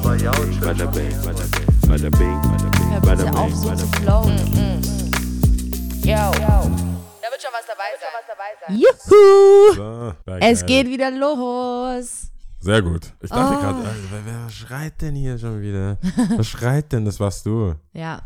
bing, bada bing, bada bing, bada bing, bada bing, bada bing, bing. flowen. Yo. Da wird schon was dabei sein. Juhu! So, Es geht wieder los. Sehr gut. Ich dachte Oh. gerade, äh, wer, wer schreit denn hier schon wieder? Was schreit denn? Das warst du. Ja.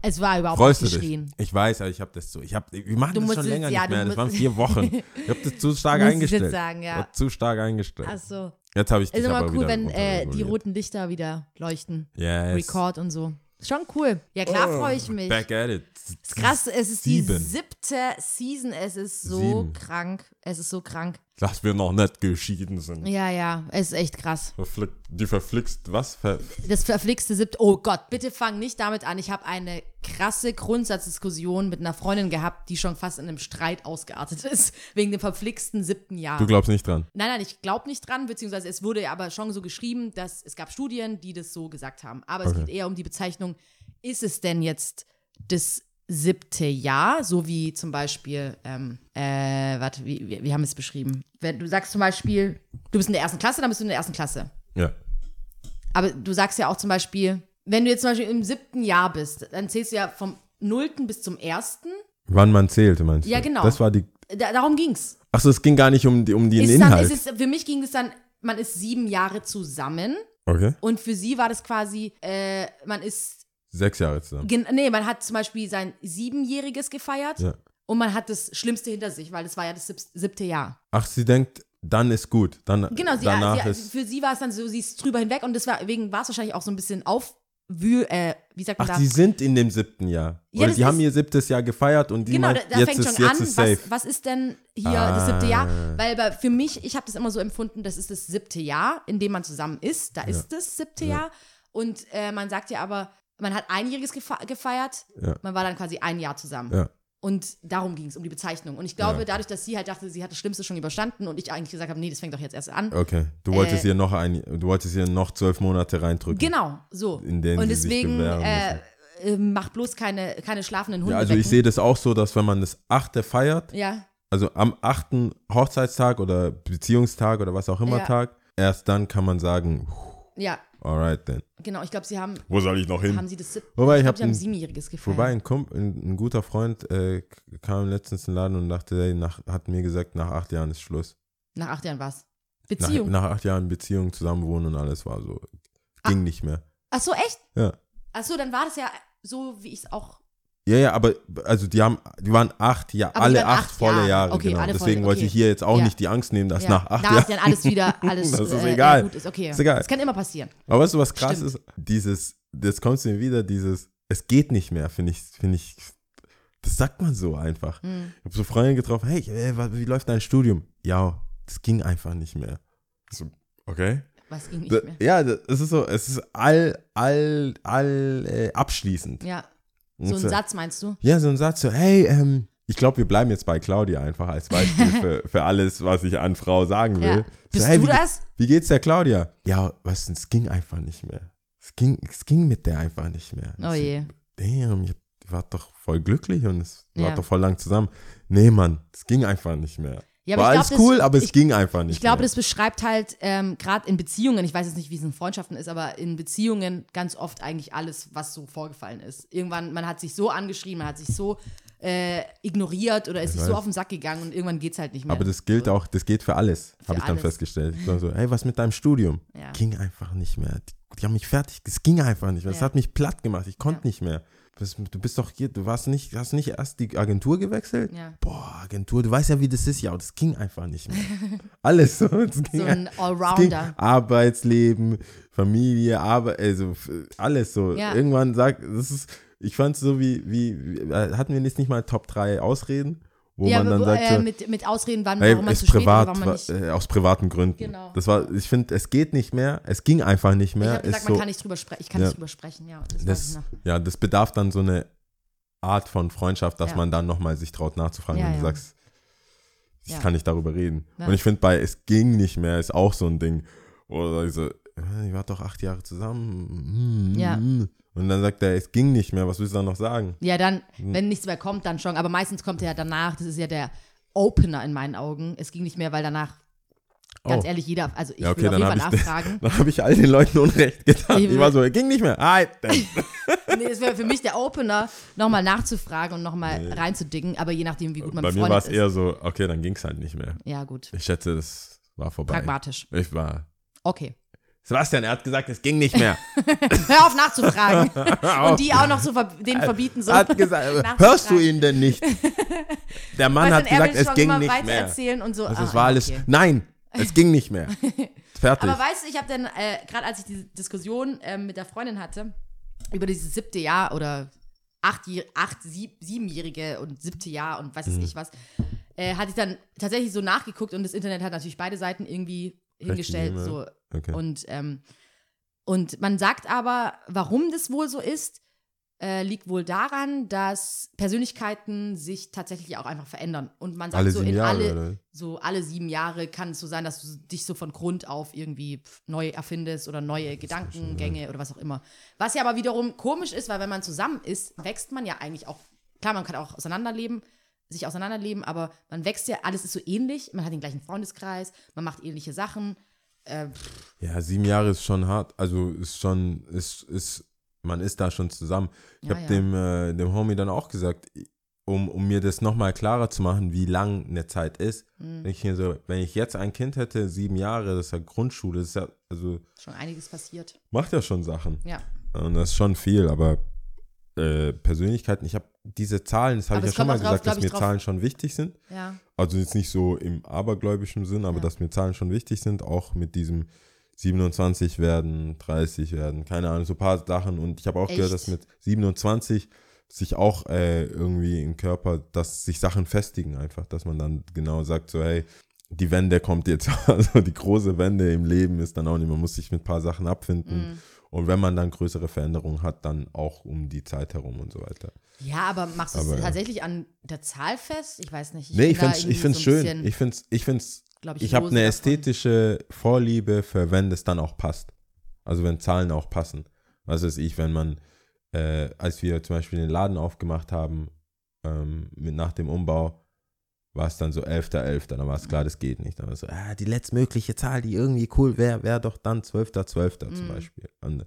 Es war überhaupt Freust nicht dich? geschrien. Ich weiß, aber ich habe das so. Ich hab, wir machen Du das musst schon es- länger ja, nicht mehr. Das waren vier Wochen. Ich habe das zu stark eingestellt. jetzt sagen, ja. Zu stark eingestellt. Ach so. Jetzt habe ich dich Ist immer cool, wenn äh, die roten Lichter wieder leuchten. Yes. Record und so. Schon cool. Ja, klar Oh, freue ich mich. Back at it. ist krass, es ist die Sieben. siebte Season. Es ist so Sieben. krank. Es ist so krank. Dass wir noch nicht geschieden sind. Ja, ja, es ist echt krass. Verflick, die verflixt, was? Ver, Das verflixte siebte. Oh Gott, bitte fang nicht damit an. Ich habe eine krasse Grundsatzdiskussion mit einer Freundin gehabt, die schon fast in einem Streit ausgeartet ist. Wegen dem verflixten siebten Jahr. du glaubst nicht dran. Nein, nein, ich glaube nicht dran, beziehungsweise es wurde aber schon so geschrieben, dass es gab Studien, die das so gesagt haben. Aber es Okay. geht eher um die Bezeichnung, ist es denn jetzt das siebte Jahr, so wie zum Beispiel, ähm, äh, warte, wie, wie, wie haben wir es beschrieben? Wenn du sagst zum Beispiel, du bist in der ersten Klasse, dann bist du in der ersten Klasse. Ja. Aber du sagst ja auch zum Beispiel, wenn du jetzt zum Beispiel im siebten Jahr bist, dann zählst du ja vom nullten bis zum ersten. Wann man zählte, meinst du? Ja, genau. Das war die. Da, darum ging's. Achso, es ging gar nicht um, die, um den Ist dann, Inhalt. ist es, für mich ging es dann, man ist sieben Jahre zusammen. okay. Und für sie war das quasi, äh, man ist, Sechs Jahre zusammen. gen- nee, man hat zum Beispiel sein Siebenjähriges gefeiert Ja. und man hat das Schlimmste hinter sich, weil das war ja das sieb- siebte Jahr. Ach, sie denkt, dann ist gut. Dann, Genau, sie, danach sie, ist. für sie war es dann so, sie ist drüber hinweg und deswegen war es wahrscheinlich auch so ein bisschen aufwühl, äh, wie sagt man Ach, da? sie sind in dem siebten Jahr. Ja, Oder die haben ihr siebtes Jahr gefeiert und die Genau, da, meint, da jetzt fängt ist, schon jetzt an, ist safe. was, was ist denn hier das siebte Jahr? Ah. Weil bei, für mich, ich habe das immer so empfunden, das ist das siebte Jahr, in dem man zusammen ist. Da ist das siebte Jahr. Und äh, man sagt ja aber, man hat einjähriges gefe gefeiert, Ja. man war dann quasi ein Jahr zusammen. Ja. Und darum ging es, um die Bezeichnung. Und ich glaube, Ja. dadurch, dass sie halt dachte, sie hat das Schlimmste schon überstanden und ich eigentlich gesagt habe, nee, das fängt doch jetzt erst an. Okay, du wolltest Äh, ihr noch ein, du wolltest ihr noch zwölf Monate reindrücken. Genau, so. Und deswegen äh, äh, macht bloß keine, keine schlafenden Hunde. Ja, also ich sehe das auch so, dass wenn man das achte feiert, Ja, also am achten Hochzeitstag oder Beziehungstag oder was auch immer Ja. Tag, erst dann kann man sagen, ja, alright then. genau. Ich glaube, sie haben, Wo soll ich noch haben sie das Wobei, ich ich hab glaube, sie haben ein- siebenjähriges gefeiert. Wobei ein, Kump, ein, ein guter Freund äh, kam letztens in den Laden und dachte, ey, nach, hat mir gesagt, nach acht Jahren ist Schluss. Nach acht Jahren was? Nach, Beziehung. nach acht Jahren Beziehung, zusammenwohnen und alles war so, ging Ah. nicht mehr. Ach so, echt? Ja. Ach so, dann war das ja so, wie ich es auch. Ja, ja, aber also die haben, die waren acht Jahre, Aber alle acht, acht volle Jahre. Jahre, Okay, genau. alle volle- Deswegen wollte okay. ich hier jetzt auch Ja. nicht die Angst nehmen, dass ja, nach acht da ist Jahren. dann alles wieder, alles Das ist äh, egal. Gut ist, okay. Ist egal. Das kann immer passieren. Aber weißt du, was krass Stimmt. ist? Dieses, das kommt mir wieder, dieses, es geht nicht mehr, finde ich, finde ich, das sagt man so einfach. Hm. Ich habe so Freunde getroffen, hey, ey, wa- wie läuft dein Studium? Ja, das ging einfach nicht mehr. So, okay. Was ging nicht mehr. ja, es ist so, es ist all, all, all äh, abschließend. Ja, so ein Satz meinst du? Ja, so ein Satz so, hey, ähm, ich glaube, wir bleiben jetzt bei Claudia einfach als Beispiel für, für alles, was ich an Frau sagen will. Ja. Bist so, hey, du wie, das? Wie geht's der Claudia? Ja, was, denn, es ging einfach nicht mehr. Es ging, es ging mit der einfach nicht mehr. Oh je. Damn, ich war doch voll glücklich und es Ja. war doch voll lang zusammen. Nee, Mann, es ging einfach nicht mehr. Ja, war alles glaub, das- cool, aber es ich- ging einfach nicht Ich glaube, das beschreibt halt ähm, gerade in Beziehungen, ich weiß jetzt nicht, wie es in Freundschaften ist, aber in Beziehungen ganz oft eigentlich alles, was so vorgefallen ist. Irgendwann, man hat sich so angeschrieben, man hat sich so äh, ignoriert oder ist Ich sich so auf den Sack gegangen und irgendwann geht es halt nicht mehr. aber das gilt auch, das geht für alles, habe ich dann alles. festgestellt. Ich war so, hey, was mit deinem Studium? Ja. Ging einfach nicht mehr. Die, die haben mich fertig, es ging einfach nicht mehr. Es Ja. hat mich platt gemacht, ich konnte Ja. nicht mehr. Du bist doch hier, du warst nicht, hast nicht erst die Agentur gewechselt? Ja. Boah, Agentur, du weißt ja, wie das ist. Ja, das ging einfach nicht mehr. Alles so. So ein Allrounder. Arbeitsleben, Familie, Arbeit, also alles so. Ja. Irgendwann sagt, das ist, ich fand es so wie, wie, wie, äh, hatten wir jetzt nicht mal Top 3 Ausreden, wo Ja, man dann wo, sagt, äh, mit, mit Ausreden, wann, warum man zu spät privat, oder warum man nicht. äh, aus privaten Gründen. Genau. Das war, ich finde, es geht nicht mehr, es ging einfach nicht Ich mehr. habe gesagt, man so, kann nicht drüber sprechen. Ich kann Ja. nicht drüber sprechen, ja. Das, ich das, ja, das bedarf dann so eine Art von Freundschaft, dass Ja. man dann nochmal sich traut nachzufragen, Ja, wenn du ja. sagst, ich Ja. kann nicht darüber reden. Ja. Und ich finde, bei Es ging nicht mehr ist auch so ein Ding. Oder so, äh, ihr wart doch acht Jahre zusammen. Hm, Ja. Und dann sagt er, es ging nicht mehr, was willst du da noch sagen? Ja, dann, Hm. wenn nichts mehr kommt, dann schon. Aber meistens kommt er ja danach. Das ist ja der Opener in meinen Augen. Es ging nicht mehr, weil danach Ganz Oh. ehrlich, jeder, also ich Ja, okay, will auf jeden Fall habe ich, nachfragen. dann hab ich all den Leuten Unrecht getan. Ich Ich war so, ging nicht mehr. Ah, nee, es wäre für mich der Opener, nochmal nachzufragen und nochmal reinzudicken, aber je nachdem, wie gut man Bei mir war es eher so, okay, dann ging es halt nicht mehr. Ja, gut. Ich schätze, das war vorbei. Pragmatisch. Ich war. Okay. Sebastian, er hat gesagt, es ging nicht mehr. Hör auf nachzufragen. und die auch noch so ver denen verbieten so. Er hat gesagt, hörst du ihn denn nicht? Der Mann hat gesagt, es ging nicht mehr. erzählen und so. Also Ah, es war alles, okay. nein, es ging nicht mehr. Fertig. Aber weißt du, ich habe dann, äh, gerade als ich diese Diskussion ähm, mit der Freundin hatte, über dieses siebte Jahr oder acht, acht sieb, siebenjährige und siebte Jahr und weiß Mhm. ich was, äh, hatte ich dann tatsächlich so nachgeguckt und das Internet hat natürlich beide Seiten irgendwie hingestellt. So. okay. Und, ähm, und man sagt aber, warum das wohl so ist, äh, liegt wohl daran, dass Persönlichkeiten sich tatsächlich auch einfach verändern. Und man sagt alle so in Jahre, alle, oder? so alle sieben Jahre kann es so sein, dass du dich so von Grund auf irgendwie pf, neu erfindest oder neue Gedankengänge oder was auch immer. Was ja aber wiederum komisch ist, weil wenn man zusammen ist, wächst man ja eigentlich auch, klar, man kann auch auseinanderleben, sich auseinanderleben, aber man wächst ja, alles ist so ähnlich, man hat den gleichen Freundeskreis, man macht ähnliche Sachen. Äh, Ja, sieben Jahre ist schon hart. Also ist schon, ist, ist, man ist da schon zusammen. Ich Ja, habe ja. dem, äh, dem Homie dann auch gesagt, um, um mir das nochmal klarer zu machen, wie lang eine Zeit ist. Mhm. Denke ich mir so, wenn ich jetzt ein Kind hätte, sieben Jahre, das ist ja Grundschule, das ist ja, also schon einiges passiert. macht ja schon Sachen. Ja. Und das ist schon viel, aber äh, Persönlichkeiten, ich habe diese Zahlen, das habe ich ja schon mal drauf, gesagt, dass mir drauf- Zahlen schon wichtig sind. Ja. Also jetzt nicht so im abergläubischen Sinn, aber Ja. dass mir Zahlen schon wichtig sind, auch mit diesem 27 werden, 30 werden, keine Ahnung, so ein paar Sachen. Und ich habe auch gehört, Echt? dass mit 27 sich auch äh, irgendwie im Körper, dass sich Sachen festigen einfach, dass man dann genau sagt, so hey, die Wende kommt jetzt, also die große Wende im Leben ist dann auch nicht, man muss sich mit ein paar Sachen abfinden. Mhm. Und wenn man dann größere Veränderungen hat, dann auch um die Zeit herum und so weiter. Ja, aber machst du es ja. tatsächlich an der Zahl fest? Ich weiß nicht. nee, bin ich finde es ich find's so schön. Ich finde es, ich find's glaub ich habe lose eine davon. ästhetische Vorliebe für, wenn das dann auch passt. Also wenn Zahlen auch passen. Was weiß ich, wenn man, äh, als wir zum Beispiel den Laden aufgemacht haben, ähm, mit, nach dem Umbau, war es dann so 11.11., dann war es klar, das geht nicht. Dann war es so, ah, die letztmögliche Zahl, die irgendwie cool wäre, wäre doch dann 12.12. zum Mhm. Beispiel. Und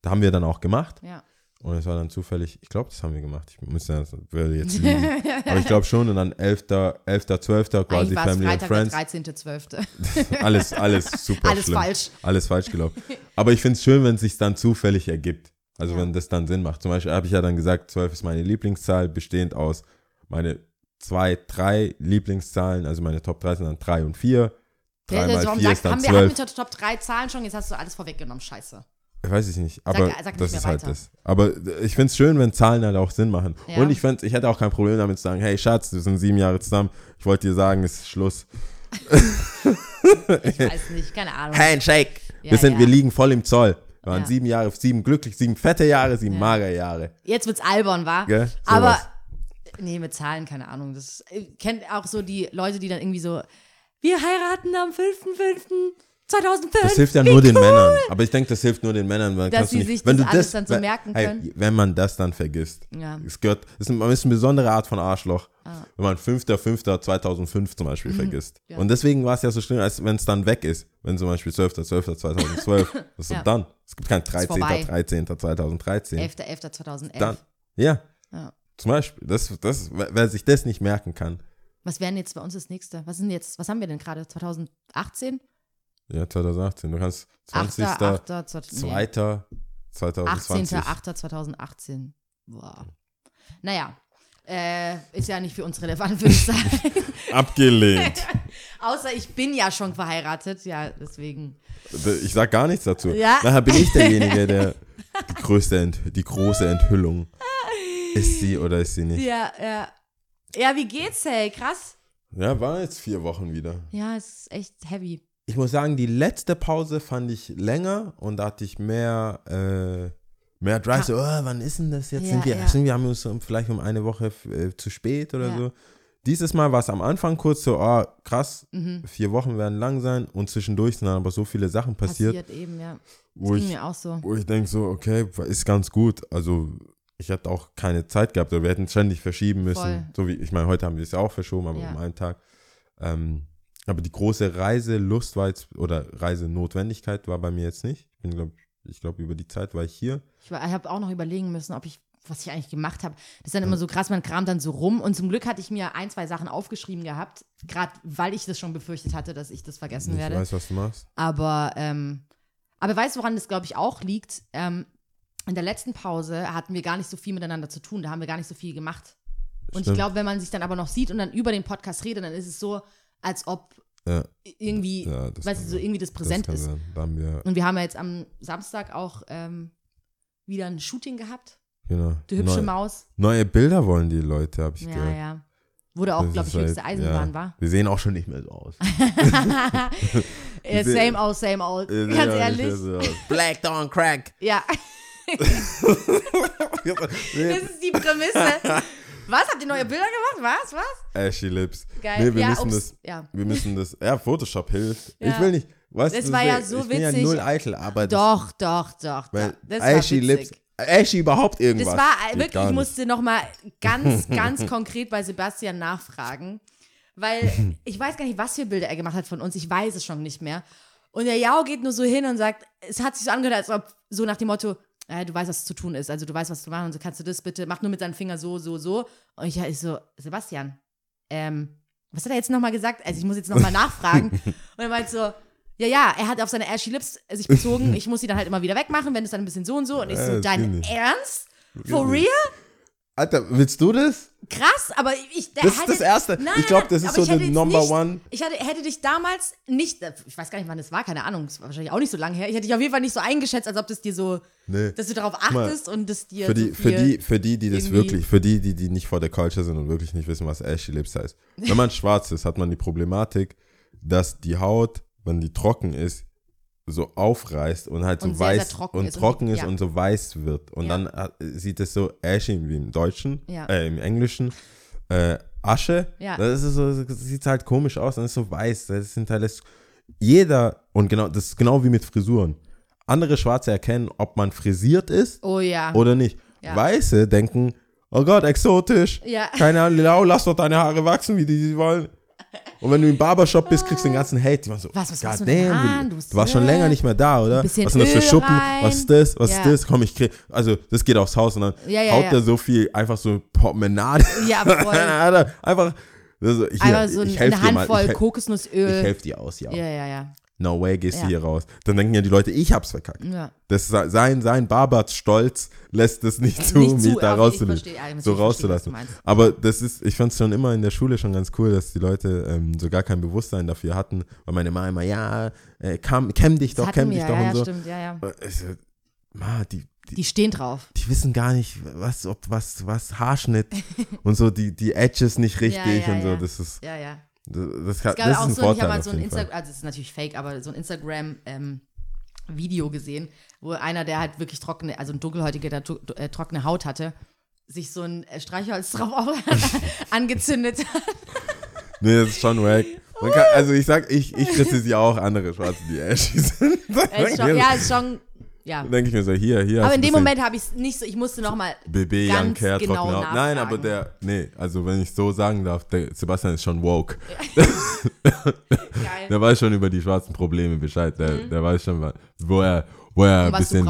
da haben wir dann auch gemacht. Ja. Und es war dann zufällig, ich glaube, das haben wir gemacht. Ich muss ja, würde jetzt lügen. Aber ich glaube schon. Und dann 11.12. 11. 12. quasi Family and Freitag, Friends. der 13.12. Alles, alles super Alles schlimm. falsch. Alles falsch gelaufen. Aber ich finde es schön, wenn es sich dann zufällig ergibt. Also Ja. wenn das dann Sinn macht. Zum Beispiel habe ich ja dann gesagt, 12 ist meine Lieblingszahl, bestehend aus meine zwei, drei Lieblingszahlen. Also meine Top 3 sind dann 3 und 4. 3 Ja, mal warum 4 sag- ist dann haben wir, haben 12. wir Top 3 Zahlen schon? Jetzt hast du alles vorweggenommen. Scheiße. Weiß ich nicht, aber sag nicht das ist halt das. Aber ich finde es schön, wenn Zahlen halt auch Sinn machen. Ja. Und ich, fänd, ich hätte auch kein Problem damit zu sagen, hey Schatz, wir sind sieben Jahre zusammen, ich wollte dir sagen, es ist Schluss. Ich weiß nicht, keine Ahnung. Handshake. Ja, wir, sind, ja. wir liegen voll im Zoll. Wir waren sieben Jahre, sieben glücklich, sieben fette Jahre, sieben Ja. magere Jahre. Jetzt wird's albern, war. Gell? Sowas. Aber nee, mit Zahlen, keine Ahnung. Das ich kennt auch so die Leute, die dann irgendwie so, wir heiraten am 5.5.2005. Das hilft ja nur den cool. Männern. Aber ich denke, das hilft nur den Männern, weil Dass sie nicht, sich wenn das du alles das dann so wenn, merken können. wenn man das dann vergisst. Ja. Es gehört, es ist, man ist eine besondere Art von Arschloch. Ah. Wenn man 5.5.2005 zum Beispiel vergisst. Ja. Und deswegen war es ja so schlimm, als wenn es dann weg ist. Wenn zum Beispiel 12.12.2012, was ist Ja. dann? Es gibt kein Ist vorbei. 13.13.2013. 11.11.2011. Dann. Ja. Ja. Zum Beispiel. Das, das, wer sich das nicht merken kann. Was wäre denn jetzt bei uns das nächste? Was sind jetzt, was haben wir denn gerade? 2018? Ja, 2018. Du kannst 20. 8. 8. 2. 2020. 18.08.2018. Boah. Naja, äh, ist ja nicht für uns relevant, würde ich sagen. Abgelehnt. Außer ich bin ja schon verheiratet, ja, deswegen. Ich sag gar nichts dazu. Ja. Nachher bin ich derjenige, der die größte, Ent, die große Enthüllung. Ist sie oder ist sie nicht? Ja, ja. Ja, wie geht's, hey? Krass. Ja, war jetzt vier Wochen wieder. Ja, es ist echt heavy. Ich muss sagen, die letzte Pause fand ich länger und da hatte ich mehr, äh, mehr Drive. So, oh, wann ist denn das jetzt? Ja, sind, wir, ja. sind wir haben uns vielleicht um eine Woche äh, zu spät oder Ja. so. Dieses Mal war es am Anfang kurz so, oh, krass, Mhm. vier Wochen werden lang sein und zwischendurch sind dann aber so viele Sachen passiert, Passiert eben, ja. wo Ging ich, mir auch so. wo ich denke so, okay, ist ganz gut. Also ich hätte auch keine Zeit gehabt oder wir hätten ständig verschieben müssen. Voll. So wie, ich meine, heute haben wir es ja auch verschoben, aber Ja. um einen Tag. Ähm, Aber die große Reiselust war jetzt, oder Reisenotwendigkeit war bei mir jetzt nicht. Ich bin, glaube ich, glaube, über die Zeit war ich hier. Ich, ich habe auch noch überlegen müssen, ob ich, was ich eigentlich gemacht habe. Das ist dann immer so krass, man kramt dann so rum. Und zum Glück hatte ich mir ein, zwei Sachen aufgeschrieben gehabt, gerade weil ich das schon befürchtet hatte, dass ich das vergessen Ich werde. weiß, was du machst. Aber, ähm, aber weißt du, woran das, glaube ich, auch liegt? Ähm, in der letzten Pause hatten wir gar nicht so viel miteinander zu tun. Da haben wir gar nicht so viel gemacht. Und ich glaube, wenn man sich dann aber noch sieht und dann über den Podcast redet, dann ist es so, als ob Ja, irgendwie, ja, das weißt du, so irgendwie das präsent kann ist. wir, Und wir haben ja jetzt am Samstag auch ähm, wieder ein Shooting gehabt. genau. Die hübsche neue, Maus. neue Bilder wollen die Leute, habe ich Ja, gehört. ja. Wurde auch, Das glaube ich, höchste halt- Eisenbahn, ja. war. Wir sehen auch schon nicht mehr so aus. Same old, same old. Ganz ehrlich. so. Black Dawn Crack. Ja, das ist die Prämisse. Was? Habt ihr neue Bilder gemacht? Was? Was? Ashy Lips. Geil. Nee, wir ja, müssen ups. das, Ja. wir müssen das, ja, Photoshop hilft. Ja. Ich will nicht, weißt Das du, war ja so ich bin ja witzig. null eitel, aber Doch, doch, doch. doch. Das Ashy witzig. Lips, Ashy überhaupt irgendwas. Das war wirklich, ich musste nochmal ganz, ganz konkret bei Sebastian nachfragen, weil ich weiß gar nicht, was für Bilder er gemacht hat von uns. Ich weiß es schon nicht mehr. Und der Jao geht nur so hin und sagt, es hat sich so angehört, als ob so nach dem Motto, äh, du weißt, was zu tun ist. Also du weißt, was zu machen und so kannst du das bitte, mach nur mit deinem Finger so, so, so. Und ich, ich so, Sebastian, ähm, was hat er jetzt nochmal gesagt? Also ich muss jetzt nochmal nachfragen. Und er meint so, ja, ja, er hat auf seine Ashy Lips sich bezogen. Ich muss sie dann halt immer wieder wegmachen, wenn es dann ein bisschen so und so. Und ich so, das dein. Ernst? For real? Alter, willst du das? Krass, aber ich. der Das ist das Erste. Nein, Ich glaub, nein, das ist so der Number nicht, One. Ich hatte, hätte dich damals nicht, ich weiß gar nicht, wann das war, keine Ahnung, es war wahrscheinlich auch nicht so lange her. Ich hätte dich auf jeden Fall nicht so eingeschätzt, als ob das dir so, Nee. dass du darauf mal, achtest und das dir. Für die, so für die, für die, die das wirklich, für die, die, die nicht vor der Culture sind und wirklich nicht wissen, was Ashy Lips heißt. Wenn man schwarz ist, hat man die Problematik, dass die Haut, wenn die trocken ist, so aufreißt und halt so Und sehr, sehr weiß trocken und ist und trocken die- ist ja. und so weiß wird. Und Ja. dann hat, sieht es so ashy wie im Deutschen, Ja. äh, im Englischen, äh, Asche. Ja. Das ist so, das sieht halt komisch aus, dann ist so weiß. Das sind halt das, jeder, und genau, das ist genau wie mit Frisuren. Andere Schwarze erkennen, ob man frisiert ist Oh ja. oder nicht. Ja. Weiße denken, oh Gott, exotisch. Ja. Keine Ahnung, Lau, lass doch deine Haare wachsen, wie die sie wollen. Und wenn du im Barbershop bist, kriegst du den ganzen Hate. Die waren so, Was, was machst du "God mit den damn? Du, Du warst schon länger nicht mehr da, oder? Was sind das für Schuppen? rein. Was ist das? Was Ja. ist das? Komm, ich krieg. Also, das geht aufs Haus und dann Ja, ja, haut ja. der so viel, einfach so Promenade. Ja, voll. Einfach. Also, hier, Einfach so ich eine helf dir mal, ich, Kokosnussöl. ich helfe dir aus, ja. ja, ja, ja. No way gehst Ja. du hier raus. Dann denken ja die Leute, ich hab's verkackt. ja. Das sein, sein Barbarts-Stolz lässt es nicht zu, Nicht zu, mich da aber ich rauszulassen. ja, so rauszulassen. Aber das ist, ich fand es schon immer in der Schule schon ganz cool, dass die Leute ähm, so gar kein Bewusstsein dafür hatten, weil meine Mama immer, ja, äh, kam, kämm dich doch, kämm dich doch ja, und ja, so. stimmt, ja, ja. Und ich Ma, die, die, Die stehen drauf. die wissen gar nicht, was, ob, was, was Haarschnitt und so, die, die Edges nicht richtig ja, und so. ja. Das ist, Ja, ja. Das, das, Es das gab ist auch ein so, ich Vorteil habe mal so ein. Instagram, also es ist natürlich fake, aber so ein Instagram-Video gesehen, wo einer, der halt wirklich trockene, also ein dunkelhäutiger, der äh, trockene Haut hatte, sich so ein äh, Streichholz drauf angezündet hat. Nee, das ist schon wack. Kann, also ich sag, ich, ich kritisiere auch andere Schwarze, die ashy sind. Äh, ist schon, ja, ist schon, ja. Dann denke ich mir so, hier, hier. Aber in dem Moment habe ich es nicht so, ich musste nochmal, BB ganz Young Care genau Haut. Nein, aber nachfragen. der, nee, also wenn ich so sagen darf, der Sebastian ist schon woke. geil. Der weiß schon über die schwarzen Probleme Bescheid. Der, der weiß schon, wo er, wo er ein bisschen,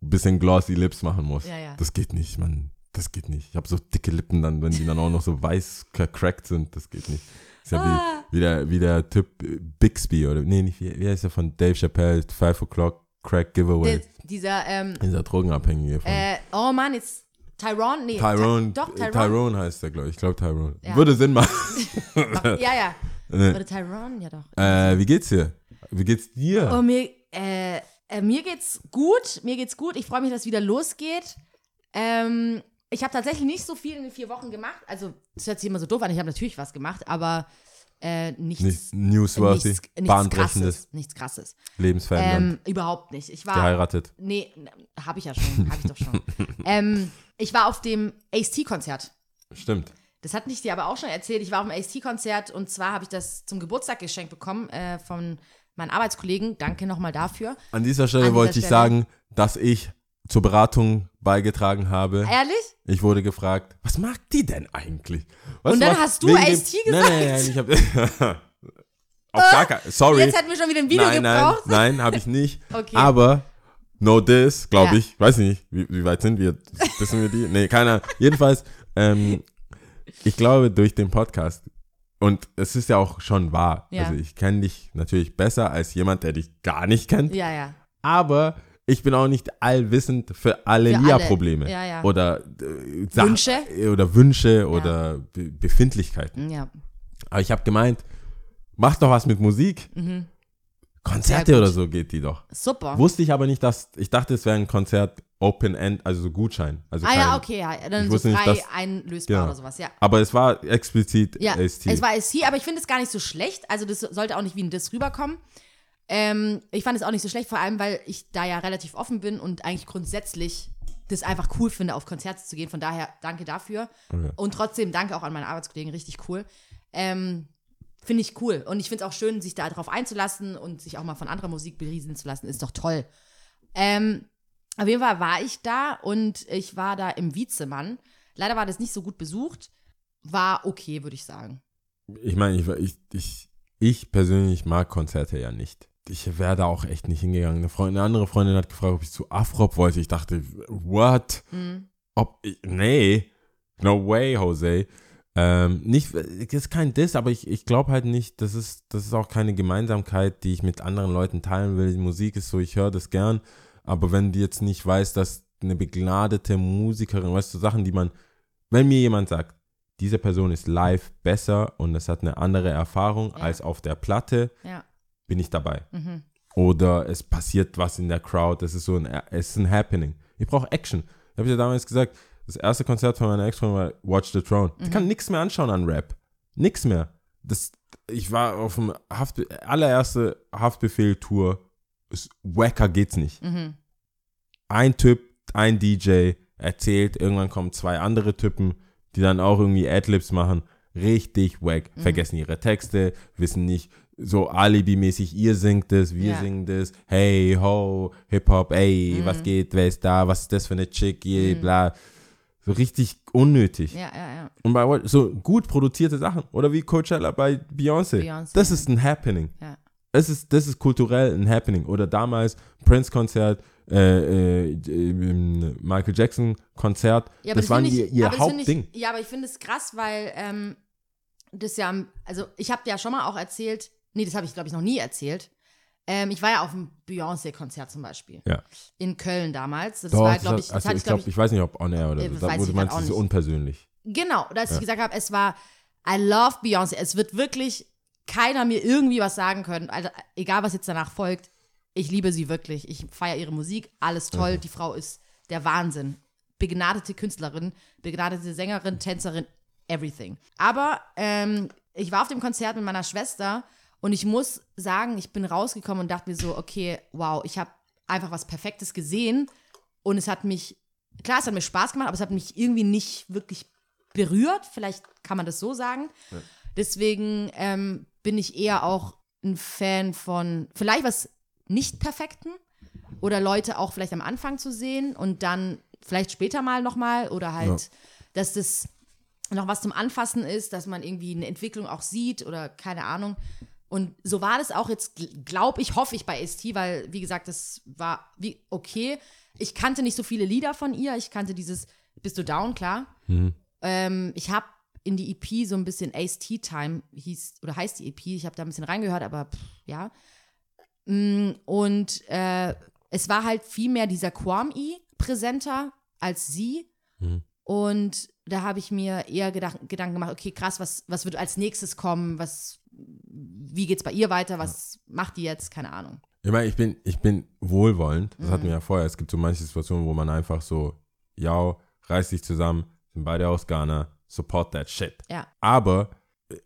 bisschen glossy Lips machen muss. Ja, ja. Das geht nicht, Mann. Das geht nicht. Ich habe so dicke Lippen dann, wenn die dann auch noch so weiß gecrackt sind. Das geht nicht. Ist ja Ah. wie, wie, der, wie der Typ Bixby oder, nee, nicht, wie, wie heißt der von Dave Chappelle, 5 O'Clock Crack Giveaway. Der, dieser, ähm, Dieser Drogenabhängige von äh, oh Mann, jetzt Tyrone? Nee, Tyrone. Ty doch, äh, Tyrone. Tyrone heißt der, glaube ich. Ich glaube Tyrone. Ja. Würde Sinn machen. Ja, ja. Nee. Oder Tyrone? Ja, doch. Äh, wie geht's dir? Wie geht's dir? Oh, mir, äh, äh, mir geht's gut. Mir geht's gut. Ich freue mich, dass es wieder losgeht. Ähm, ich habe tatsächlich nicht so viel in den vier Wochen gemacht. Also, das hört sich immer so doof an. Ich habe natürlich was gemacht, aber äh, nichts, Nicht newsworthy, nichts, nichts krasses. Nichts krasses. lebensverändernd, Ähm, überhaupt nicht. Ich war. geheiratet. Nee, habe ich ja schon. Habe ich doch schon. ähm, ich war auf dem Ace-T-Konzert. Stimmt. Das hatte ich dir aber auch schon erzählt. Ich war auf dem AST-Konzert und zwar habe ich das zum Geburtstag geschenkt bekommen äh, von meinen Arbeitskollegen. Danke nochmal dafür. An dieser Stelle An dieser wollte ich Stelle. sagen, dass ich zur Beratung beigetragen habe. Ehrlich? Ich wurde gefragt, was mag die denn eigentlich? Was Und dann hast du wegen dem- Ice-T Nein, nein, nein, ich habe Auf gar kein, sorry. Jetzt hätten wir schon wieder ein Video nein, gebraucht. Nein, nein, habe ich nicht. Okay. Aber no this, glaube Ja. ich. Weiß nicht, wie, wie weit sind wir? Wissen wir die? Nee, keiner. Jedenfalls, ähm, ich glaube, durch den Podcast, und es ist ja auch schon wahr, Ja. also ich kenne dich natürlich besser als jemand, der dich gar nicht kennt, Ja, ja. aber ich bin auch nicht allwissend für alle. Lia-Probleme. Ja, ja. Oder äh, Sach- Wünsche? Oder Wünsche oder Be Befindlichkeiten. Ja. Aber ich habe gemeint, mach doch was mit Musik. Konzerte Mhm. Gut. oder so geht die doch. Super. Wusste ich aber nicht, dass, ich dachte, es wäre ein Konzert Open End, also so Gutschein. Also ah kein, ja, okay, ja. Dann ich so wusste nicht, frei dass- einlösbar Genau. oder sowas, ja. Aber es war explizit Ja, ST. es war ST, aber ich finde es gar nicht so schlecht. Also das sollte auch nicht wie ein Diss rüberkommen. Ähm, ich fand es auch nicht so schlecht, vor allem, weil ich da ja relativ offen bin und eigentlich grundsätzlich das einfach cool finde, auf Konzerte zu gehen. Von daher danke dafür. Okay. Und trotzdem danke auch an meine Arbeitskollegen, richtig cool. Ähm, finde ich cool. Und ich finde es auch schön, sich da drauf einzulassen und sich auch mal von anderer Musik berieseln zu lassen. Ist doch toll. Ähm, auf jeden Fall war ich da und ich war da im Wiezemann. Leider war das nicht so gut besucht. War okay, würde ich sagen. ich meine, ich, ich, ich, ich persönlich mag Konzerte ja nicht. Ich wäre da auch echt nicht hingegangen. Eine, Freundin, eine andere Freundin hat gefragt, ob ich zu Afrop wollte. Ich dachte, what? Mhm. Ob ich, nee, no way, Jose. Ähm, nicht, das ist kein Diss, aber ich, ich glaube halt nicht, das ist, das ist auch keine Gemeinsamkeit, die ich mit anderen Leuten teilen will. Die Musik ist so, ich höre das gern, aber wenn du jetzt nicht weißt, dass eine begnadete Musikerin, weißt du, Sachen, die man, wenn mir jemand sagt, diese Person ist live besser und es hat eine andere Erfahrung Ja. als auf der Platte, Ja. Bin ich dabei. Mhm. Oder es passiert was in der Crowd, es ist so ein, es ist ein Happening. Ich brauche Action. Ich habe ja damals gesagt, das erste Konzert von meiner Ex-Freundin war Watch the Throne. Ich kann nichts mehr anschauen an Rap. Nix mehr. Das, ich war auf dem Haftbe allererste Haftbefehl-Tour. Wacker geht's nicht. Mhm. Ein Typ, ein DJ erzählt, irgendwann kommen zwei andere Typen, die dann auch irgendwie Adlibs machen. Richtig wack. Vergessen ihre Texte, wissen nicht, so Alibi-mäßig, ihr singt es, wir Ja. singen das, hey, ho, Hip-Hop, ey, was geht, wer ist da, was ist das für eine Chick, je, bla. So richtig unnötig. Ja, ja, ja. Und bei so gut produzierte Sachen. Oder wie Coachella bei Beyoncé. Das ist ein Happening. Ja. Das ist, das ist kulturell ein Happening. Oder damals Prince-Konzert, äh, äh, ähm, Michael Jackson-Konzert. Ja, das waren find ihr, ihr das Hauptding. Ja, aber ich finde es krass, weil ähm, das ja, also ich habe ja schon mal auch erzählt, nee, das habe ich glaube ich noch nie erzählt. Ähm, ich war ja auf einem Beyoncé-Konzert zum Beispiel. Ja. In Köln damals. Das Doch, war, glaube ich, also ich ich, glaube glaube, ich weiß nicht, ob on air oder Äh, so. Da, wo ich du meinst, es ist unpersönlich. Genau, dass ich gesagt habe, es war, I love Beyoncé. Es wird wirklich keiner mir irgendwie was sagen können. Also, egal, was jetzt danach folgt, ich liebe sie wirklich. Ich feiere ihre Musik, alles toll. Die Frau ist der Wahnsinn. Begnadete Künstlerin, begnadete Sängerin, Tänzerin, everything. Aber ähm, ich war auf dem Konzert mit meiner Schwester und ich muss sagen, ich bin rausgekommen und dachte mir so, okay, wow, ich habe einfach was Perfektes gesehen und es hat mich, klar, es hat mir Spaß gemacht, aber es hat mich irgendwie nicht wirklich berührt. Vielleicht kann man das so sagen. Deswegen ähm, bin ich eher auch ein Fan von vielleicht was nicht Perfekten oder Leute auch vielleicht am Anfang zu sehen und dann vielleicht später mal nochmal oder halt, dass das noch was zum Anfassen ist, dass man irgendwie eine Entwicklung auch sieht oder keine Ahnung. Und so war das auch jetzt, glaube ich, hoffe ich bei ST, weil, wie gesagt, das war wie okay. Ich kannte nicht so viele Lieder von ihr. Ich kannte dieses Bist du down, klar. Ähm, ich habe in die EP so ein bisschen Ace Tea Time hieß oder heißt die EP. Ich habe da ein bisschen reingehört, aber pff, ja. Mm, Und äh, es war halt viel mehr dieser Kwame präsenter als sie. Und da habe ich mir eher gedacht, Gedanken gemacht, okay, krass, was, was wird als nächstes kommen? Was, wie geht's bei ihr weiter? Was macht die jetzt? Keine Ahnung. Ich meine, ich bin, ich bin wohlwollend. Das Mhm. hatten wir ja vorher. Es gibt so manche Situationen, wo man einfach so, ja, reiß dich zusammen, sind beide aus Ghana, support that shit. Ja. Aber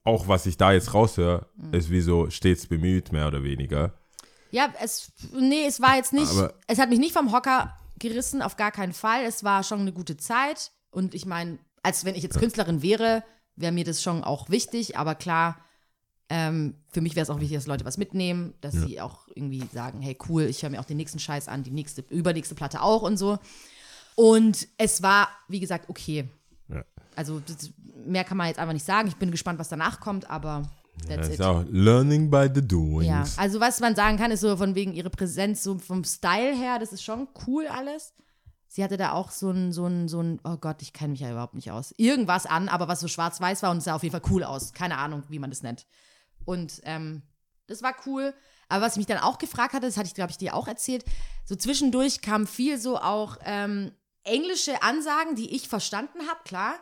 auch was ich da jetzt raushöre, Mhm. ist wie so stets bemüht, mehr oder weniger. Ja, es, nee, es war jetzt nicht, Aber- es hat mich nicht vom Hocker gerissen, auf gar keinen Fall. Es war schon eine gute Zeit. Und ich meine, als wenn ich jetzt Künstlerin wäre, wäre mir das schon auch wichtig. Aber klar, ähm, für mich wäre es auch wichtig, dass Leute was mitnehmen, dass sie auch irgendwie sagen, hey, cool, ich höre mir auch den nächsten Scheiß an, die nächste, übernächste Platte auch und so. Und es war, wie gesagt, okay. Ja. Also das, mehr kann man jetzt einfach nicht sagen. Ich bin gespannt, was danach kommt, aber That's it. ist auch Learning by the doings. Ja, also was man sagen kann, ist so von wegen ihre Präsenz, so vom Style her, das ist schon cool alles. Sie hatte da auch so ein, so ein, so ein, oh Gott, ich kenne mich ja überhaupt nicht aus. Irgendwas an, aber was so schwarz-weiß war und sah auf jeden Fall cool aus. Keine Ahnung, wie man das nennt. Und ähm, das war cool. Aber was ich mich dann auch gefragt hatte, das hatte ich, glaube ich, dir auch erzählt, so zwischendurch kam viel so auch ähm, englische Ansagen, die ich verstanden habe, klar.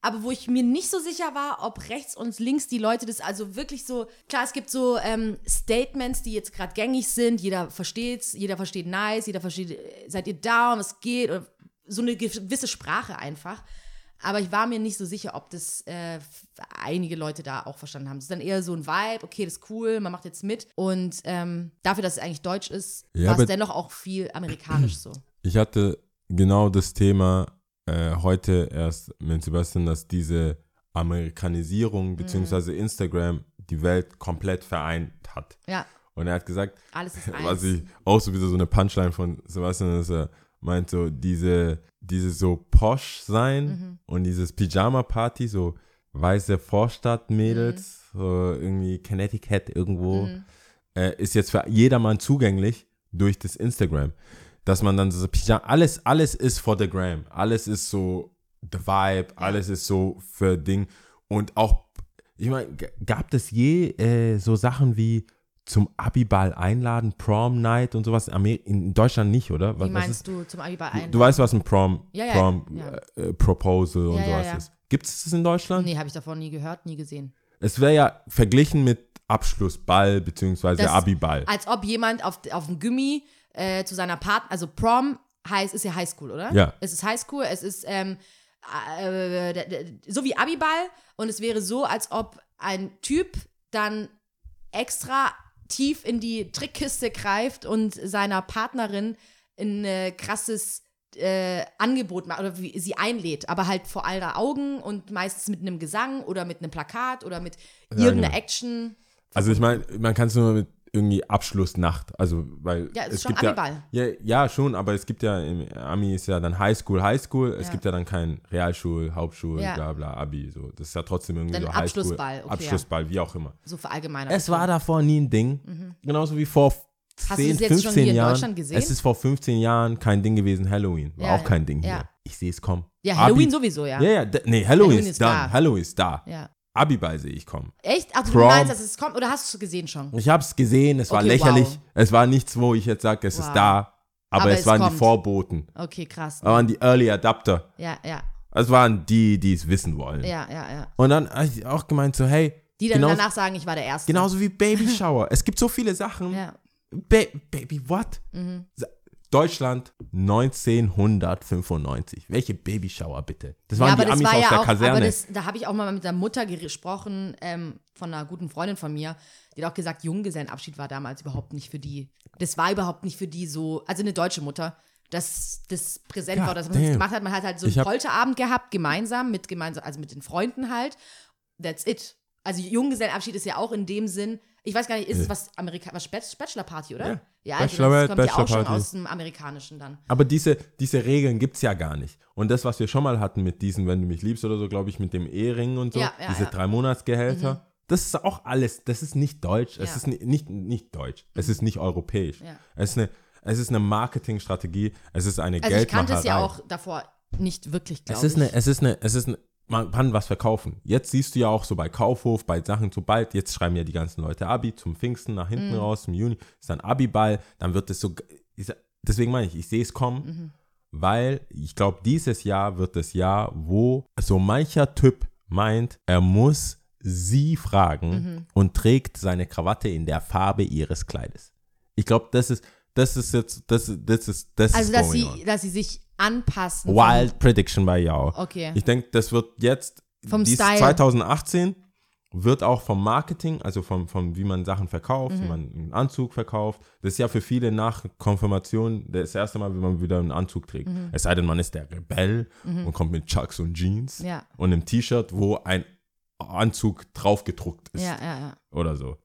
Aber wo ich mir nicht so sicher war, ob rechts und links die Leute das also wirklich so. Klar, es gibt so ähm, Statements, die jetzt gerade gängig sind. Jeder versteht's, jeder versteht nice, jeder versteht, äh, seid ihr down, was geht? Oder so eine gewisse Sprache einfach. Aber ich war mir nicht so sicher, ob das äh, einige Leute da auch verstanden haben. Es ist dann eher so ein Vibe, okay, das ist cool, man macht jetzt mit. Und ähm, dafür, dass es eigentlich Deutsch ist, Ja, war es dennoch auch viel amerikanisch so. Ich hatte genau das Thema äh, heute erst mit Sebastian, dass diese Amerikanisierung bzw. Instagram die Welt komplett vereint hat. Ja, Und er hat gesagt, alles ist eins. was ich auch so wieder so eine Punchline von Sebastian ist, er meint so, diese, diese so posh sein Mhm. und dieses Pyjama-Party, so weiße Vorstadtmädels, Mhm. so irgendwie Connecticut irgendwo, äh, ist jetzt für jedermann zugänglich durch das Instagram. Dass man dann so alles, alles ist for the gram, alles ist so the vibe, alles ist so für Ding und auch, ich meine, gab es je äh, so Sachen wie zum Abiball einladen, Prom Night und sowas? Amer in Deutschland nicht, oder? Wie Was, was meinst ist, du zum Abiball ein? du weißt, was ein Prom, Ja, ja, Prom ja. Äh, Proposal und sowas ist. Gibt es das in Deutschland? Nee, habe ich davon nie gehört, nie gesehen. Es wäre ja verglichen mit Abschlussball beziehungsweise Das- Abiball. Als ob jemand auf, auf dem Gummi äh, zu seiner Partner, also Prom heißt, ist ja Highschool, oder? Ja. Es ist Highschool, es ist ähm, äh, d- so wie Abiball und es wäre so, als ob ein Typ dann extra tief in die Trickkiste greift und seiner Partnerin ein äh, krasses äh, Angebot macht oder wie, sie einlädt, aber halt vor aller Augen und meistens mit einem Gesang oder mit einem Plakat oder mit irgendeiner genau. Action. Also ich meine, man kann es nur mit irgendwie Abschlussnacht, also weil Ja, es ist es schon gibt ja, Abiball. ja, ja schon, aber es gibt ja im Ami ist ja dann Highschool, Highschool, es Ja. gibt ja dann kein Realschul, Hauptschul, Ja. bla bla, Abi, so. Das ist ja trotzdem irgendwie Dann so Highschool, Abschlussball, okay, Abschlussball, wie auch immer. So verallgemeinert. Es war davor nie ein Ding, genauso wie vor Mhm. du 10, das jetzt schon 15 hier in Jahren. Deutschland gesehen? Es ist vor 15 Jahren kein Ding gewesen, Halloween, war Ja, auch kein Ding ja. hier. Ich sehe es kommen. Ja, Abi- Halloween sowieso, ja. Ja, ja, nee, Halloween, Halloween ist da. Halloween ist da. Ja. Abiball sehe ich kommen. Echt? Ach, du Prom. meinst, dass es kommt oder hast du es gesehen schon? Ich habe es gesehen, es war Okay, lächerlich. wow. Es war nichts, wo ich jetzt sage, es Wow. ist da. Aber, Aber es, es waren die kommt. Vorboten. Okay, krass. Es waren die Early Adapter. Ja, ja, Es waren die, die es wissen wollen. ja, ja, ja. Und dann habe ich auch gemeint so, hey, Die dann genauso, danach sagen, ich war der Erste. genauso wie Baby Shower. es gibt so viele Sachen. Ja. Ba Baby, what? Sa- Deutschland 1995. Welche Baby Shower bitte? Das waren ja, aber die das Amis war aus ja der auch, Kaserne. aber das, da habe ich auch mal mit der Mutter gesprochen, ähm, von einer guten Freundin von mir, die hat auch gesagt, Junggesellenabschied war damals überhaupt nicht für die, das war überhaupt nicht für die so, also eine deutsche Mutter, dass das präsent God war, dass man das damn. gemacht hat. Man hat halt so einen Polterabend gehabt, gemeinsam, mit gemeinsam, also mit den Freunden halt. That's it. Also Junggesellenabschied ist ja auch in dem Sinn, ich weiß gar nicht, ist es was Amerika was Bach- Bachelor Party, oder? Ja. Ja, also das kommt ja auch schon Bachelor Party. aus dem Amerikanischen dann. Aber diese, diese Regeln gibt es ja gar nicht. Und das, was wir schon mal hatten mit diesen, wenn du mich liebst oder so, glaube ich, mit dem Ehering und so, Ja, ja, diese drei Monatsgehälter, das ist auch alles, das ist nicht deutsch. Es ist ni- nicht, nicht deutsch. Es ist nicht europäisch. Es, ist eine, es ist eine Marketingstrategie, es ist eine Also ich kannte Geldmacherei. es ja auch davor nicht wirklich, glaube es ist ich. eine, es ist eine, es ist eine, man kann was verkaufen. Jetzt siehst du ja auch so bei Kaufhof, bei Sachen so bald, jetzt schreiben ja die ganzen Leute Abi zum Pfingsten nach hinten Mhm. raus, im Juni ist dann Abi-Ball, dann wird es so, ich- deswegen meine ich, ich sehe es kommen, Mhm. weil ich glaube, dieses Jahr wird das Jahr, wo so mancher Typ meint, er muss sie fragen Mhm. und trägt seine Krawatte in der Farbe ihres Kleides. Ich glaube, das ist, das ist jetzt, das, ist- das ist, das Also, ist dass sie, on. dass sie sich anpassen. Wild Prediction bei Yao. Okay. Ich denke, das wird jetzt, Vom dies Style. 2018 wird auch vom Marketing, also vom, vom wie man Sachen verkauft, Mhm. wie man einen Anzug verkauft. Das ist ja für viele nach Konfirmation das erste Mal, wenn man wieder einen Anzug trägt. Mhm. Es sei denn, man ist der Rebell und kommt mit Chucks und Jeans Ja. und einem T-Shirt, wo ein Anzug draufgedruckt ist Ja, ja, ja. oder so.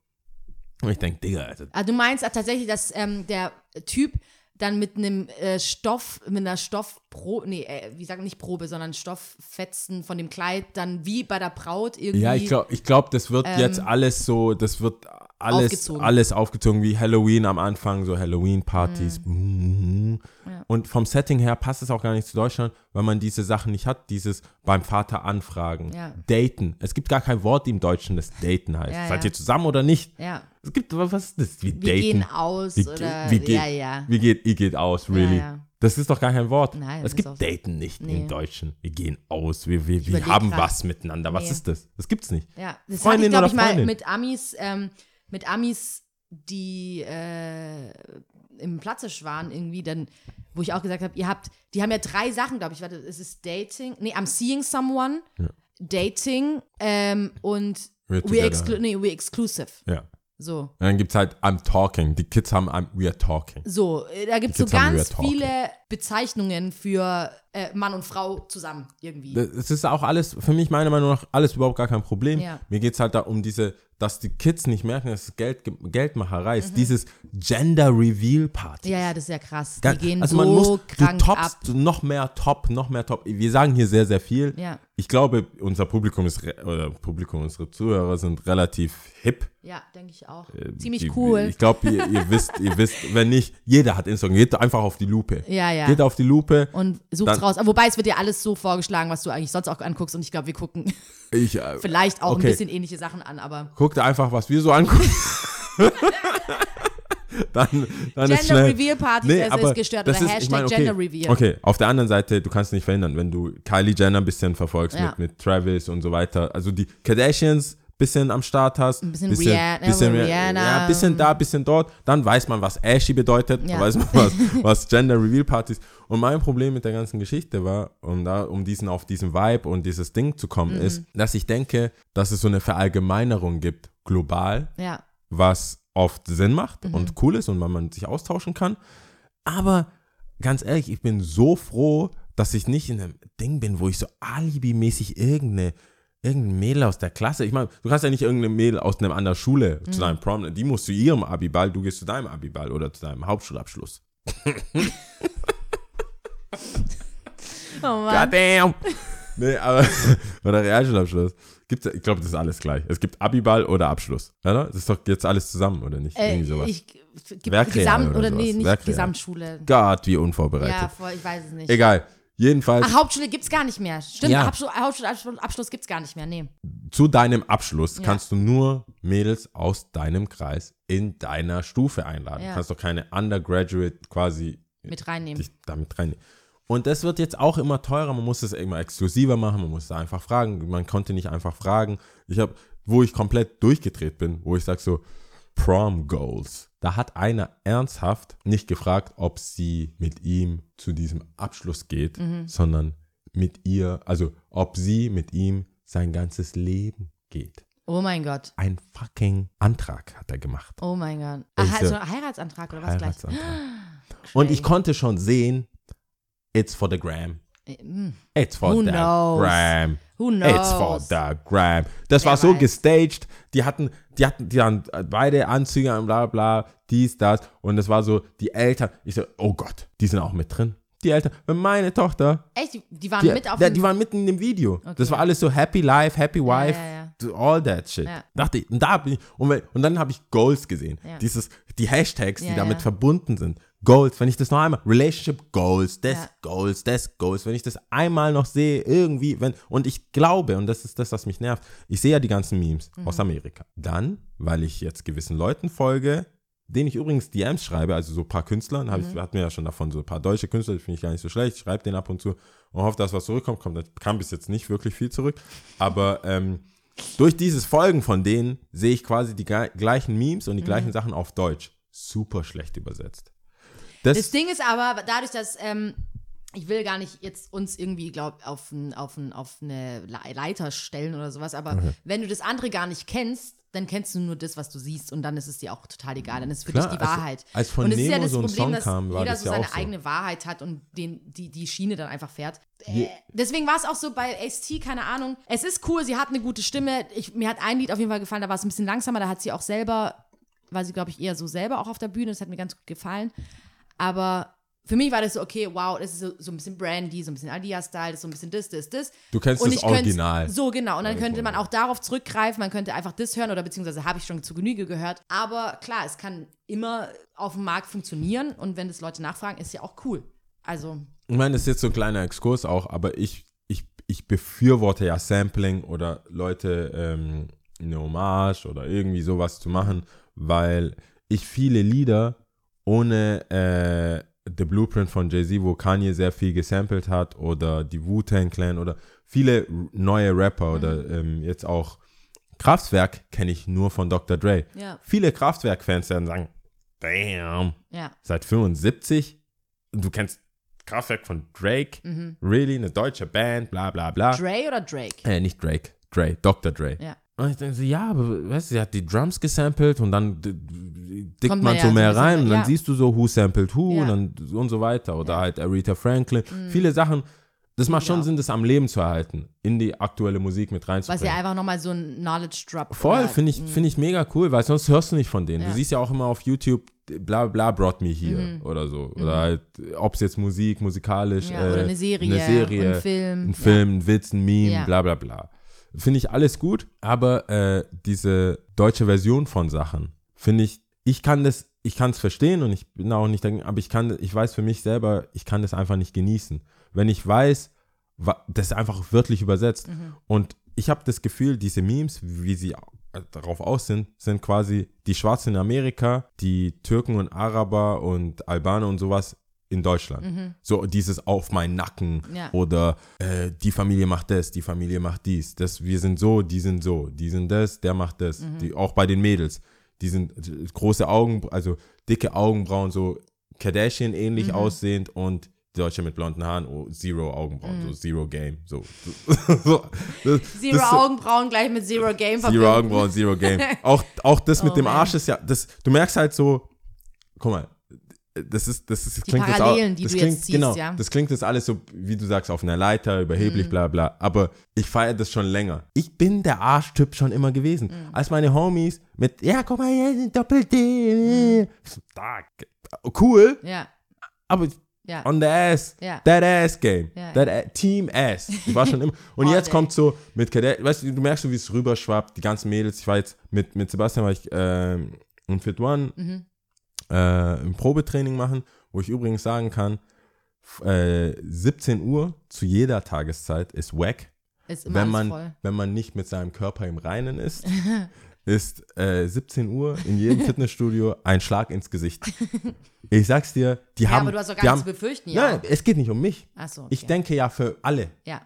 Und ich denke, Digga, also, Also du meinst tatsächlich, dass ähm, der Typ dann mit einem äh, Stoff, mit einer Stoffprobe, nee, äh, wie sagen nicht Probe, sondern Stofffetzen von dem Kleid dann wie bei der Braut irgendwie. Ja, ich glaube, ich glaub, das wird jetzt alles so, das wird alles Aufgezogen. alles aufgezogen wie Halloween am Anfang, so Halloween-Partys. Mhm. Und vom Setting her passt es auch gar nicht zu Deutschland, weil man diese Sachen nicht hat, dieses beim Vater anfragen, Ja. daten. Es gibt gar kein Wort im Deutschen, das daten heißt. Ja, Seid ja. ihr zusammen oder nicht? Ja. Es gibt, was ist das? Wie Wir daten? gehen aus Wie, oder wie geht, ja, ja. Wie geht, ihr geht aus, really? ja. Das ist doch gar kein Wort. Nein, es gibt. Daten nicht Nee. im Deutschen. Wir gehen aus, wir, wir, wir haben grad. was miteinander. Was Nee. ist das? Das gibt's nicht. Ja, das Freundin hatte ich, glaube oder ich, mal mit Amis, ähm, mit Amis, die äh, im Platzisch waren irgendwie, dann, wo ich auch gesagt habe, ihr habt, die haben ja drei Sachen, glaube ich, warte, es ist Dating, nee, I'm seeing someone, Dating ähm, und together. exclu nee, we're exclusive. Ja. So. Und dann gibt es halt I'm talking. Die Kids haben I'm, we are talking. So, äh, da gibt es so ganz viele Bezeichnungen für äh, Mann und Frau zusammen irgendwie. Es ist auch alles, für mich meiner Meinung nach, alles überhaupt gar kein Problem. Ja. Mir geht es halt da um diese, dass die Kids nicht merken, dass es Geld, Geldmacherei Mhm. ist. Dieses Gender Reveal Party. ja, ja, das ist ja krass. Die gehen also so man muss, du krank ab. toppst noch mehr top, noch mehr top. Wir sagen hier sehr, sehr viel. Ja. Ich glaube, unser Publikum ist, oder Publikum, unsere Zuhörer sind relativ hip. Ja, denke ich auch. Äh, Ziemlich die, cool. Ich glaube, ihr, ihr wisst, ihr wisst, wenn nicht, jeder hat Instagram. Geht einfach auf die Lupe. Ja, ja. Geht auf die Lupe. und such's Dann- raus. Aber Wobei es wird dir alles so vorgeschlagen, was du eigentlich sonst auch anguckst. Und ich glaube, wir gucken Ich, äh, vielleicht auch Okay. ein bisschen ähnliche Sachen an, aber guck dir einfach, was wir so angucken. dann, dann ist Gender schnell. Reveal Partys, es aber ist gestört. das Oder ist- ich Hashtag meine, okay, Gender Reveal. Okay, auf der anderen Seite, du kannst nicht verhindern, wenn du Kylie Jenner ein bisschen verfolgst Ja. mit, mit Travis und so weiter. Also die Kardashians bisschen am Start hast. Ein bisschen Rihanna- Rihanna. Ja, bisschen da, bisschen dort. Dann weiß man, was Ashy bedeutet. Ja. Dann weiß man, was, was Gender Reveal Partys. Und mein Problem mit der ganzen Geschichte war, um da, um diesen, auf diesen Vibe und dieses Ding zu kommen, Mhm. ist, dass ich denke, dass es so eine Verallgemeinerung gibt, global, ja. was oft Sinn macht Mhm. und cool ist und man, man sich austauschen kann. Aber ganz ehrlich, ich bin so froh, dass ich nicht in einem Ding bin, wo ich so alibimäßig irgendeine irgendein Mädel aus der Klasse, ich meine, du kannst ja nicht irgendeine Mädel aus einer anderen Schule Mhm. zu deinem Prom, die muss zu ihrem Abiball, du gehst zu deinem Abiball oder zu deinem Hauptschulabschluss. Oh Mann. Goddamn! nee, aber, oder Realschulabschluss. Gibt's, ich glaube, das ist alles gleich. Es gibt Abiball oder Abschluss, oder? Das ist doch jetzt alles zusammen, oder nicht? Äh, Irgendwie sowas. ich, gibt Gesamt, oder oder, nee, nicht Werkreal. Gesamtschule. Gott, wie unvorbereitet. Ja, voll, ich weiß es nicht. Egal. Jedenfalls Ach, Hauptschule gibt's gar nicht mehr. Stimmt, Ja. Hauptschul, Hauptschulabschluss Abschluss gibt's gar nicht mehr. Nee. zu deinem Abschluss Ja. kannst du nur Mädels aus deinem Kreis in deiner Stufe einladen. Ja. Du kannst doch keine Undergraduate quasi Mit reinnehmen. damit rein. Und das wird jetzt auch immer teurer. Man muss es immer exklusiver machen. Man muss da einfach fragen. Man konnte nicht einfach fragen. Ich habe, wo ich komplett durchgedreht bin, wo ich sage so Prom Goals. Da hat einer ernsthaft nicht gefragt, ob sie mit ihm zu diesem Abschluss geht, Mhm. sondern mit ihr, also ob sie mit ihm sein ganzes Leben geht. Oh mein Gott. Ein fucking Antrag hat er gemacht. Oh mein Gott. Ach, so- also ein Heiratsantrag oder was gleich? Heiratsantrag. Und ich konnte schon sehen, it's for the gram. Mm, It's for Who the knows? gram. Who It's for knows? the gram. Das Wer war so weiß. gestaged. Die hatten, die hatten, die hatten beide Anzüge und bla bla, dies, das. Und es war so, die Eltern, ich so, oh Gott, die sind auch mit drin. Die Eltern, meine Tochter, Echt? Die, die waren die, mit auf ja, dem... die waren mitten in dem Video. Das war alles so Happy Life, Happy Wife, ja, all that shit. Ja. Dachte ich, und, da ich, und, und dann habe ich Goals gesehen. Ja. Dieses, die Hashtags, die Ja, damit ja. verbunden sind. Goals, wenn ich das noch einmal, Relationship Goals, das Ja. Goals, das Goals, wenn ich das einmal noch sehe, irgendwie, wenn, und ich glaube, und das ist das, was mich nervt, ich sehe ja die ganzen Memes Mhm. aus Amerika. Dann, weil ich jetzt gewissen Leuten folge, denen ich übrigens DMs schreibe, also so ein paar Künstlern, Mhm. ich, hatten wir ja schon davon, so ein paar deutsche Künstler, die finde ich gar nicht so schlecht, ich schreibe denen ab und zu und hoffe, dass was zurückkommt, kommt, das kam bis jetzt nicht wirklich viel zurück, aber ähm, durch dieses Folgen von denen sehe ich quasi die gleichen Memes und die gleichen Mhm. Sachen auf Deutsch. Super schlecht übersetzt. Das, Das Ding ist aber, dadurch, dass ähm, ich will gar nicht jetzt uns irgendwie, glaub, auf, ein, auf, ein, auf eine Le- Leiter stellen oder sowas, aber wenn du das andere gar nicht kennst, dann kennst du nur das, was du siehst und dann ist es dir auch total egal. Dann ist es für Klar, dich die als- Wahrheit. als von und es ist ja das so ein Problem, Song dass kam, war jeder das so ja seine so. eigene Wahrheit hat und den, die, die Schiene dann einfach fährt. Äh, deswegen war es auch so bei Ace-T, keine Ahnung. Es ist cool, sie hat eine gute Stimme. Ich, mir hat ein Lied auf jeden Fall gefallen, da war es ein bisschen langsamer, da hat sie auch selber, war sie, glaube ich, eher so selber auch auf der Bühne. Das hat mir ganz gut gefallen. Aber für mich war das so, okay, wow, das ist so, so ein bisschen Brandy, so ein bisschen Adia-Style, das ist so ein bisschen das, das, das. Du kennst Und das Original. So, genau. Und dann könnte voll. man auch darauf zurückgreifen, man könnte einfach das hören oder beziehungsweise habe ich schon zu Genüge gehört. Aber klar, es kann immer auf dem Markt funktionieren und wenn das Leute nachfragen, ist ja auch cool. Also, Ich meine, das ist jetzt so ein kleiner Exkurs auch, aber ich, ich, ich befürworte ja Sampling oder Leute ähm, eine Hommage oder irgendwie sowas zu machen, weil ich viele Lieder ohne äh, The Blueprint von Jay-Z, wo Kanye sehr viel gesampelt hat oder die Wu-Tang Clan oder viele neue Rapper oder ähm, jetzt auch Kraftwerk kenne ich nur von Dr. Dre. ja, Viele Kraftwerk-Fans werden sagen, damn, ja. seit 75 und du kennst Kraftwerk von Drake, really, eine deutsche Band, bla bla bla. Mhm. Dre oder Drake? äh, nicht Drake, Dre, Dr. Dre. Ja. Und ich denke so, ja, aber weißt du, sie hat die Drums gesampelt und dann dickt Kommt man ja so mehr rein und dann ja. siehst du so, who sampled who Ja. und, dann, und so weiter. Oder halt Aretha Franklin. Viele Sachen, das macht schon. Sinn, das am Leben zu erhalten, in die aktuelle Musik mit Was reinzubringen. ja einfach nochmal so ein Knowledge Drop. Voll, finde ich, find ich mega cool, weil sonst hörst du nicht von denen. Du siehst ja auch immer auf YouTube, bla bla brought me here oder so. Oder halt, ob es jetzt Musik, musikalisch, Mhm. Äh, oder eine Serie, eine Serie ein Film. ein Film, ein Witz, ein Meme, bla bla bla. Finde ich alles gut, aber äh, diese deutsche Version von Sachen, finde ich, ich kann das, ich kann es verstehen und ich bin auch nicht dagegen, aber ich kann, ich weiß für mich selber, ich kann das einfach nicht genießen. Wenn ich weiß, das ist einfach wörtlich übersetzt Mhm. und ich habe das Gefühl, diese Memes, wie sie äh, darauf aus sind, sind quasi die Schwarzen in Amerika, die Türken und Araber und Albaner und sowas in Deutschland. So dieses auf meinen Nacken Mhm. Ja. oder äh, die Familie macht das, die Familie macht dies, das, wir sind so, die sind so, die sind das, der macht das. Mhm. Die, auch bei den Mädels, die sind große Augen, also dicke Augenbrauen, so Kardashian ähnlich Mhm. aussehend und Deutsche mit blonden Haaren, oh, Zero Augenbrauen, Mhm. so Zero Game, so. so, das, Zero das Augenbrauen gleich mit Zero Game Zero verbinden. Augenbrauen, Zero Game. Auch, auch das mit Oh dem man. Arsch ist ja, das, du merkst halt so, guck mal, das ist, das ist, das Die klingt jetzt auch, Parallelen, die das du klingt, jetzt siehst, genau, ja. das klingt jetzt alles so, wie du sagst, auf einer Leiter, überheblich, bla bla, aber ich feiere das schon länger. Ich bin der Arschtyp schon immer gewesen. Mhm. Als meine Homies mit, ja, guck mal, hier Doppel-D, da, cool, Ja, aber ja. on the ass. Ja. That ass game. Ja, That a Team ass. Ich war schon immer. Und All jetzt kommt so mit Cadet, weißt du, du merkst so, wie es rüberschwappt, die ganzen Mädels. Ich war jetzt mit, mit Sebastian, war ich ähm, im Fit One Mhm. Äh, ein Probetraining machen, wo ich übrigens sagen kann, äh, 17 Uhr zu jeder Tageszeit ist wack, Ist immer wenn man, voll. wenn man nicht mit seinem Körper im Reinen ist. ist äh, 17 Uhr in jedem Fitnessstudio ein Schlag ins Gesicht. Ich sag's dir, die Ja, haben. aber du hast doch gar nichts haben, zu befürchten, ja. Nein, es geht nicht um mich. Achso, okay. Ich denke ja für alle. Ja.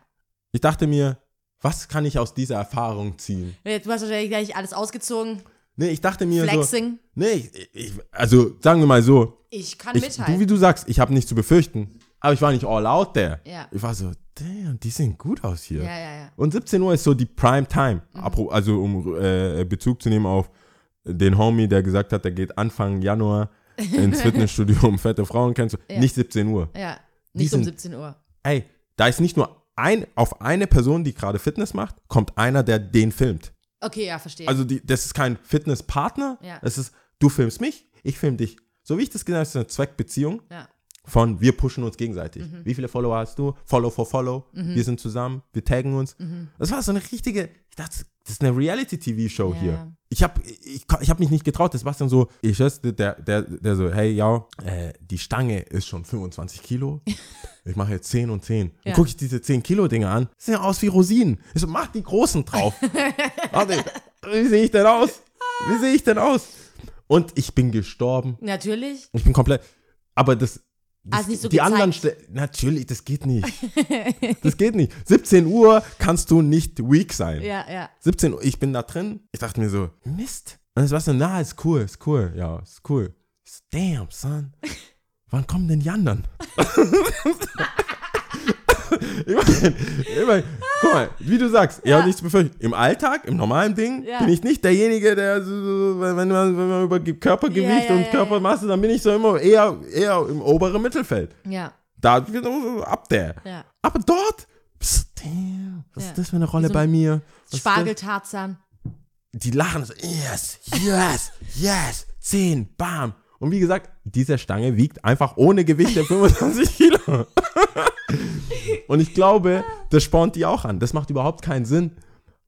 Ich dachte mir, was kann ich aus dieser Erfahrung ziehen? Du hast wahrscheinlich gleich alles ausgezogen. Nee, ich dachte mir so. Flexing. Nee, ich, ich, also sagen wir mal so, Ich kann ich, du mithalten. wie du sagst, ich habe nichts zu befürchten, aber ich war nicht all out there. Ja. Ich war so, damn, die sehen gut aus hier. Ja, ja, ja. Und 17 Uhr ist so die Prime Time. Mhm. Also um äh, Bezug zu nehmen auf den Homie, der gesagt hat, der geht Anfang Januar ins Fitnessstudio, um fette Frauen kennenzulernen. Ja. Nicht 17 Uhr. Ja, nicht um sind- 17 Uhr. Ey, da ist nicht nur ein, auf eine Person, die gerade Fitness macht, kommt einer, der den filmt. Okay, ja, verstehe. Also die, das ist kein Fitnesspartner, Ja. es ist, du filmst mich, ich film dich. So wie ich das gesagt habe, ist eine Zweckbeziehung ja. Von wir pushen uns gegenseitig. Mhm. Wie viele Follower hast du? Follow for Follow. Wir sind zusammen, wir taggen uns. Mhm. Das war so eine richtige, ich dachte, das ist eine Reality-TV-Show Ja. hier. Ich habe ich, ich hab mich nicht getraut. Das war dann so, ich schätze, der, der, der so, hey, ja, äh, die Stange ist schon 25 Kilo. Ich mache jetzt 10 und 10. Ja. Dann gucke ich diese 10 Kilo Dinge an. Sehen ja aus wie Rosinen. Ich so, mach die großen drauf. Warte, wie sehe ich denn aus? Wie sehe ich denn aus? Und ich bin gestorben. Natürlich. Ich bin komplett. Aber das. Das Hast nicht so die anderen gezeigt. Ste- Natürlich, das geht nicht. das geht nicht. 17 Uhr kannst du nicht weak sein. Ja, ja. 17 Uhr, ich bin da drin. Ich dachte mir so, Mist. Und es war so, na, ist cool, ist cool. Ja, ist cool. Damn, son. Wann kommen denn die anderen? ich ich mein, guck mal, wie du sagst, ich Ja. habe nichts befürchtet. Im Alltag, im normalen Ding, Ja. bin ich nicht derjenige, der wenn, man, wenn man über Ge- Körpergewicht Ja, und Körpermasse, dann bin ich so immer eher, eher im oberen Mittelfeld. Ja, Da ich ab der. ja. Aber dort, pst, damn, was ist das für eine Rolle so bei mir? Spargeltarzan. die lachen so, yes, yes, yes, 10, bam. Und wie gesagt, diese Stange wiegt einfach ohne Gewicht der 25 Kilo. und ich glaube, das spornt die auch an. Das macht überhaupt keinen Sinn.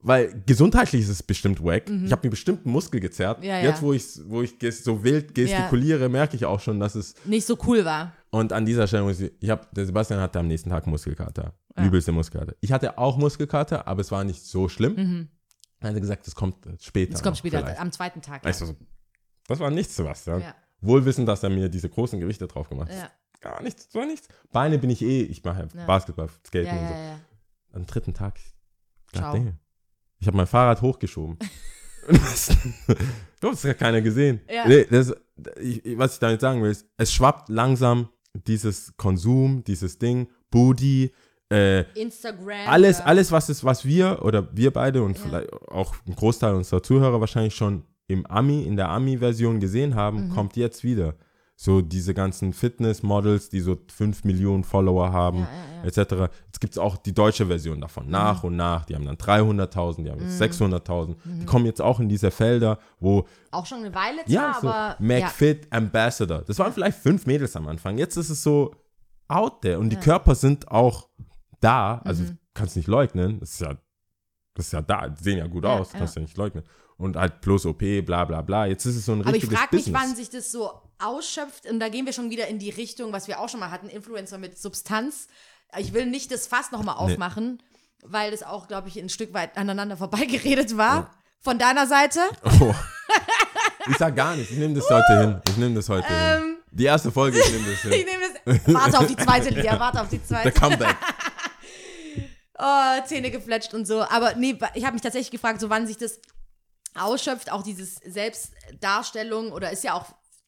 Weil gesundheitlich ist es bestimmt wack. Ich habe mir bestimmt einen Muskel gezerrt. Mhm. Ja, ja. Jetzt, wo ich, wo ich so wild gestikuliere, merke ich auch schon, dass es. Nicht so cool war. Und an dieser Stelle muss ich, ich habe, der Sebastian hatte am nächsten Tag Muskelkater. Übelste Muskelkater. Ich hatte auch Muskelkater, aber es war nicht so schlimm. Er hat gesagt, das kommt später. Mhm. Das kommt später, vielleicht. am zweiten Tag. Weißt du, so, das war nichts, Sebastian. Ja. Wohl wissend, dass er mir diese großen Gewichte drauf gemacht hat. Gar nichts, das war nichts. Beine bin ich eh, ich mache Ja. Basketball, Skaten Ja, und ja, so. Am dritten Tag, Ciao. Ich habe mein Fahrrad hochgeschoben. du hast es ja keiner gesehen. Ja. Nee, das, ich- was ich damit sagen will, ist, es schwappt langsam dieses Konsum, dieses Ding, Booty, äh, Instagram. alles, ja. alles, was ist, was wir oder wir beide und Ja. vielleicht auch ein Großteil unserer Zuhörer wahrscheinlich schon im Ami, in der Ami-Version gesehen haben, Mhm. kommt jetzt wieder. So diese ganzen Fitness-Models, die so 5 Millionen Follower haben, Ja, ja, ja. etc. Jetzt gibt es auch die deutsche Version davon, nach und nach. Die haben dann 300.000, die haben Mhm. jetzt 600.000. Die kommen jetzt auch in diese Felder, wo, Auch schon eine Weile ja, so aber. McFit Ambassador. Das waren vielleicht fünf Mädels am Anfang. Jetzt ist es so out there und die Körper sind auch da. Also Mhm. kannst nicht leugnen. Das ist ja, das ist ja da. Die sehen ja gut Ja, aus, ja. kannst du nicht leugnen. Und halt plus OP, bla bla bla. Jetzt ist es so ein Aber ich richtiges frage mich, Business. wann sich das so ausschöpft. Und da gehen wir schon wieder in die Richtung, was wir auch schon mal hatten: Influencer mit Substanz. Ich will nicht das Fass nochmal aufmachen, weil das auch, glaube ich, ein Stück weit aneinander vorbeigeredet war. Von deiner Seite. Oh. Ich sag gar nichts. Ich nehme das heute hin. Ich nehme das heute hin. Die erste Folge, ich nehme das Ähm. Ich hin. nehme das. Warte auf die zweite, Lia. Warte auf die Der zweite. Comeback. oh, Zähne gefletscht und so. Aber nee, ich habe mich tatsächlich gefragt, so wann sich das ausschöpft, auch dieses Selbstdarstellung oder ist ja auch,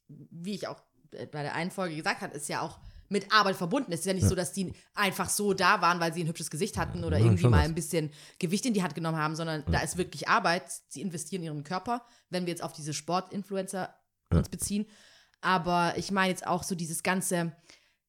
wie ich auch bei der einen Folge gesagt habe, ist ja auch mit Arbeit verbunden. Es ist ja nicht so, dass die einfach so da waren, weil sie ein hübsches Gesicht hatten oder Ja, irgendwie mal ein bisschen Gewicht in die Hand genommen haben, sondern da ist wirklich Arbeit. Sie investieren ihren Körper, wenn wir jetzt auf diese Sportinfluencer uns beziehen. Aber ich meine jetzt auch so dieses ganze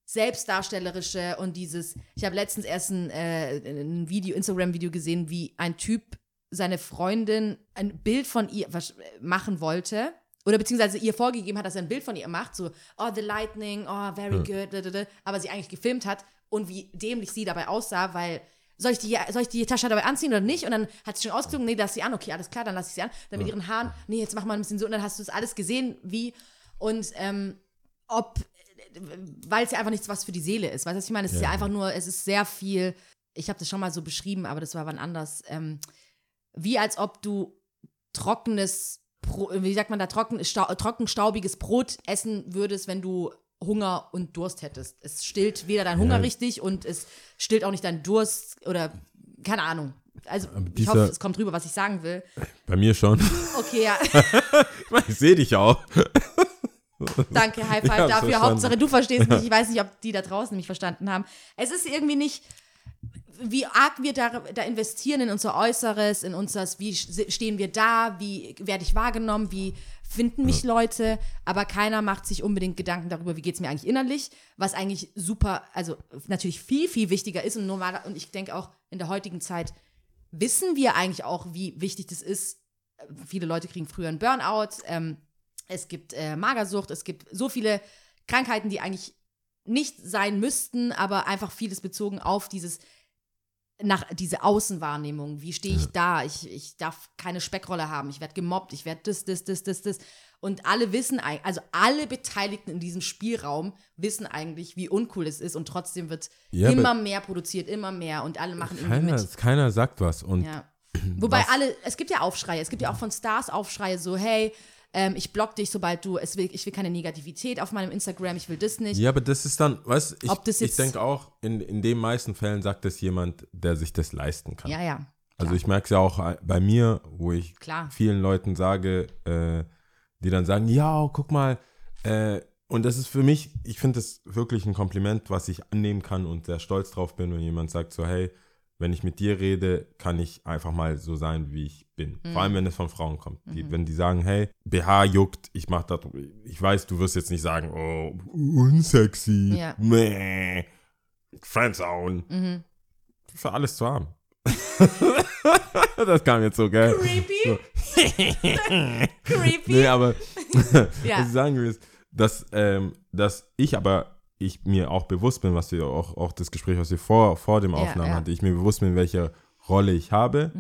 Selbstdarstellerische und dieses, ich habe letztens erst ein, äh, ein Video, Instagram-Video gesehen, wie ein Typ seine Freundin ein Bild von ihr wasch- machen wollte. Oder beziehungsweise ihr vorgegeben hat, dass er ein Bild von ihr macht, so, oh, the lightning, oh, very good, da, da, da, aber sie eigentlich gefilmt hat und wie dämlich sie dabei aussah, weil, soll ich, die, soll ich die Tasche dabei anziehen oder nicht? Und dann hat sie schon ausgezogen, nee, lass sie an, okay, alles klar, dann lass ich sie an. Dann mit ihren Haaren, nee, jetzt mach mal ein bisschen so, und dann hast du das alles gesehen, wie, und ähm, ob, weil es ja einfach nichts was für die Seele ist. Weißt du, was ich meine? Es ist ja einfach nur, es ist sehr viel, ich habe das schon mal so beschrieben, aber das war wann anders, ähm, wie als ob du trockenes, wie sagt man da, trocken, stau trocken staubiges Brot essen würdest, wenn du Hunger und Durst hättest. Es stillt weder deinen Hunger Ja. richtig und es stillt auch nicht deinen Durst oder keine Ahnung. Also ich dieser- hoffe, es kommt rüber, was ich sagen will. Bei mir schon. Okay, ja, Ich ich sehe dich auch. danke, High Five Ich dafür. verstanden. Hauptsache du verstehst mich. Ich weiß nicht, ob die da draußen mich verstanden haben. Es ist irgendwie nicht, wie arg wir da, da investieren in unser Äußeres, in unseres, wie stehen wir da, wie werde ich wahrgenommen, wie finden mich Leute, aber keiner macht sich unbedingt Gedanken darüber, wie geht es mir eigentlich innerlich, was eigentlich super, also natürlich viel, viel wichtiger ist und normaler, und ich denke auch in der heutigen Zeit wissen wir eigentlich auch, wie wichtig das ist. Viele Leute kriegen früher einen Burnout, ähm, es gibt äh, Magersucht, es gibt so viele Krankheiten, die eigentlich nicht sein müssten, aber einfach vieles bezogen auf dieses nach diese Außenwahrnehmung. Wie stehe ich da? Ich, ich darf keine Speckrolle haben. Ich werde gemobbt. Ich werde das, das, das, das, das. Und alle wissen, also alle Beteiligten in diesem Spielraum wissen eigentlich, wie uncool es ist. Und trotzdem wird Ja, immer mehr produziert, immer mehr. Und alle machen irgendwie Keiner, mit. keiner sagt was. Und Ja. Wobei Was- alle, es gibt ja Aufschreie, es gibt ja auch von Stars Aufschreie, so, hey, ähm, ich block dich, sobald du, es will, ich will keine Negativität auf meinem Instagram, ich will das nicht. Ja, aber das ist dann, weißt du, ich, ich denke auch, in, in den meisten Fällen sagt das jemand, der sich das leisten kann. Ja, ja. Also ich merke es ja auch äh, bei mir, wo ich Klar. vielen Leuten sage, äh, die dann sagen, ja, guck mal, äh, und das ist für mich, ich finde das wirklich ein Kompliment, was ich annehmen kann und sehr stolz drauf bin, wenn jemand sagt so, hey, wenn ich mit dir rede, kann ich einfach mal so sein, wie ich bin. Mhm. Vor allem, wenn es von Frauen kommt. Die, wenn die sagen, hey, BH juckt, ich mach das, ich weiß, du wirst jetzt nicht sagen, oh, unsexy, Ja. meh, Friendzone. Mhm. Für alles zu haben. das kam jetzt so, gell? Creepy. Creepy. Nee, aber Ja. was ich sagen will, ist, dass, ähm, dass ich aber ich mir auch bewusst bin, was wir auch, auch das Gespräch, was wir vor, vor dem Aufnahmen ja. hatte, ich mir bewusst bin, welche Rolle ich habe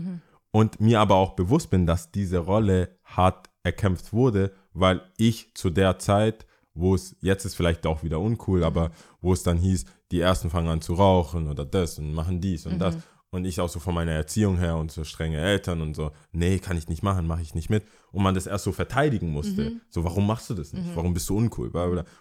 und mir aber auch bewusst bin, dass diese Rolle hart erkämpft wurde, weil ich zu der Zeit, wo es, jetzt ist vielleicht auch wieder uncool, aber wo es dann hieß, die ersten fangen an zu rauchen oder das und machen dies und das. Und ich auch so von meiner Erziehung her und so strenge Eltern und so, nee, kann ich nicht machen, mache ich nicht mit. Und man das erst so verteidigen musste. So, warum machst du das nicht? Warum bist du uncool?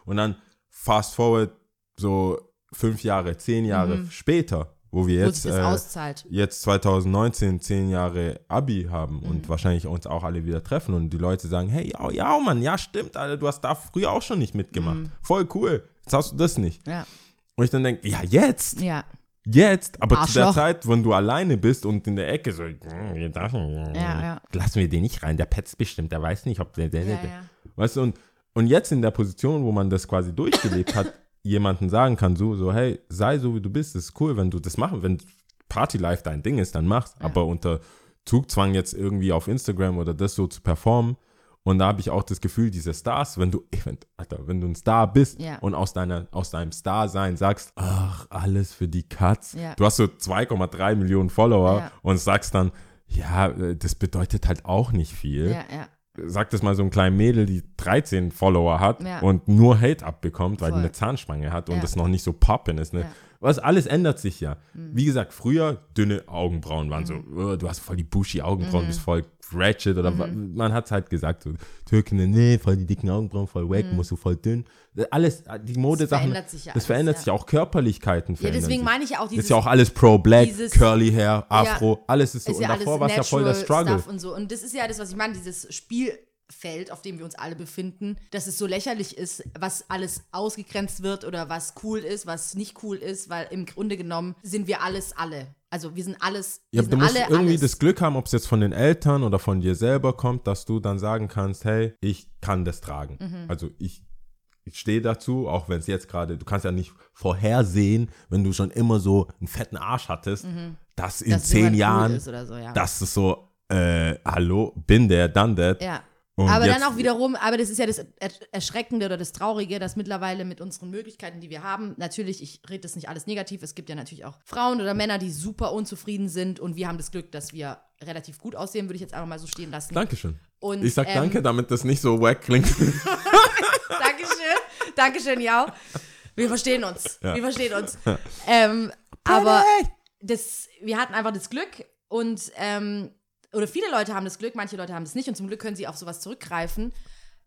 Und dann fast forward so fünf Jahre, zehn Jahre später, wo wir jetzt äh, jetzt 2019 zehn Jahre Abi haben Mhm. und wahrscheinlich uns auch alle wieder treffen und die Leute sagen, hey, ja, ja, Mann, ja, stimmt, Alter, du hast da früher auch schon nicht mitgemacht. Mhm. Voll cool. Jetzt hast du das nicht. Ja. Und ich dann denke, ja, jetzt, Ja. jetzt, aber zu der Arschloch. Zeit, wenn du alleine bist und in der Ecke so, "Hm, wir dürfen- Ja, ja. lassen wir den nicht rein, der petzt bestimmt, der weiß nicht, ob der, der, Ja, der, ja. Weißt du, und, und jetzt in der Position, wo man das quasi durchgelebt hat, jemanden sagen kann, so, so, hey, sei so wie du bist, das ist cool, wenn du das machen, wenn Party Life dein Ding ist, dann mach's. Aber unter Zugzwang jetzt irgendwie auf Instagram oder das so zu performen. Und da habe ich auch das Gefühl, diese Stars, wenn du, wenn, Alter, wenn du ein Star bist Ja. und aus, deiner, aus deinem Star-Sein sagst, ach, alles für die Katz. Ja. Du hast so 2,3 Millionen Follower Ja. und sagst dann, ja, äh, das bedeutet halt auch nicht viel Ja, ja. Sag das mal so ein kleinen Mädel, die 13 Follower hat Ja. und nur Hate abbekommt, weil Voll. die eine Zahnspange hat und Ja. das noch nicht so poppen ist. Ne? Ja. Mhm. Was alles ändert sich ja. Wie gesagt, früher dünne Augenbrauen waren so, oh, du hast voll die bushy Augenbrauen, Mhm. bist voll ratchet oder wa- man hat es halt gesagt, so Türken, nee, voll die dicken Augenbrauen, voll wack, musst du voll dünn. Alles, die Modesachen, Mhm. verändert sich ja das alles, verändert ja. sich auch, Körperlichkeiten Ja, deswegen sich. meine ich ja auch dieses. ist ja auch alles pro-black, curly hair, afro, alles ist so. ist und ja davor alles war es ja voll der Struggle. Und so. Und das ist ja das, was ich meine, dieses Spielfeld, auf dem wir uns alle befinden, dass es so lächerlich ist, was alles ausgegrenzt wird oder was cool ist, was nicht cool ist, weil im Grunde genommen sind wir alles alle. Also wir sind alles, wir Ja, sind du musst alle irgendwie alles. das Glück haben, ob es jetzt von den Eltern oder von dir selber kommt, dass du dann sagen kannst, hey, ich kann das tragen. Mhm. Also ich, ich stehe dazu, auch wenn es jetzt gerade, du kannst ja nicht vorhersehen, wenn du schon immer so einen fetten Arsch hattest, dass in Mhm. dass zehn cool Jahren, oder so, ja. das ist so, äh, hallo, bin der, done that. Ja. Und aber jetzt- dann auch wiederum, aber das ist ja das Er- Erschreckende oder das Traurige, dass mittlerweile mit unseren Möglichkeiten, die wir haben, natürlich, ich rede das nicht alles negativ, es gibt ja natürlich auch Frauen oder Männer, die super unzufrieden sind und wir haben das Glück, dass wir relativ gut aussehen, würde ich jetzt einfach mal so stehen lassen. Dankeschön. Und, ich sag ähm, danke, damit das nicht so wack klingt. Dankeschön. Dankeschön, ja. Wir verstehen uns. Ja. Wir verstehen uns. Ähm, aber das, wir hatten einfach das Glück und ähm, oder viele Leute haben das Glück, manche Leute haben es nicht und zum Glück können sie auf sowas zurückgreifen.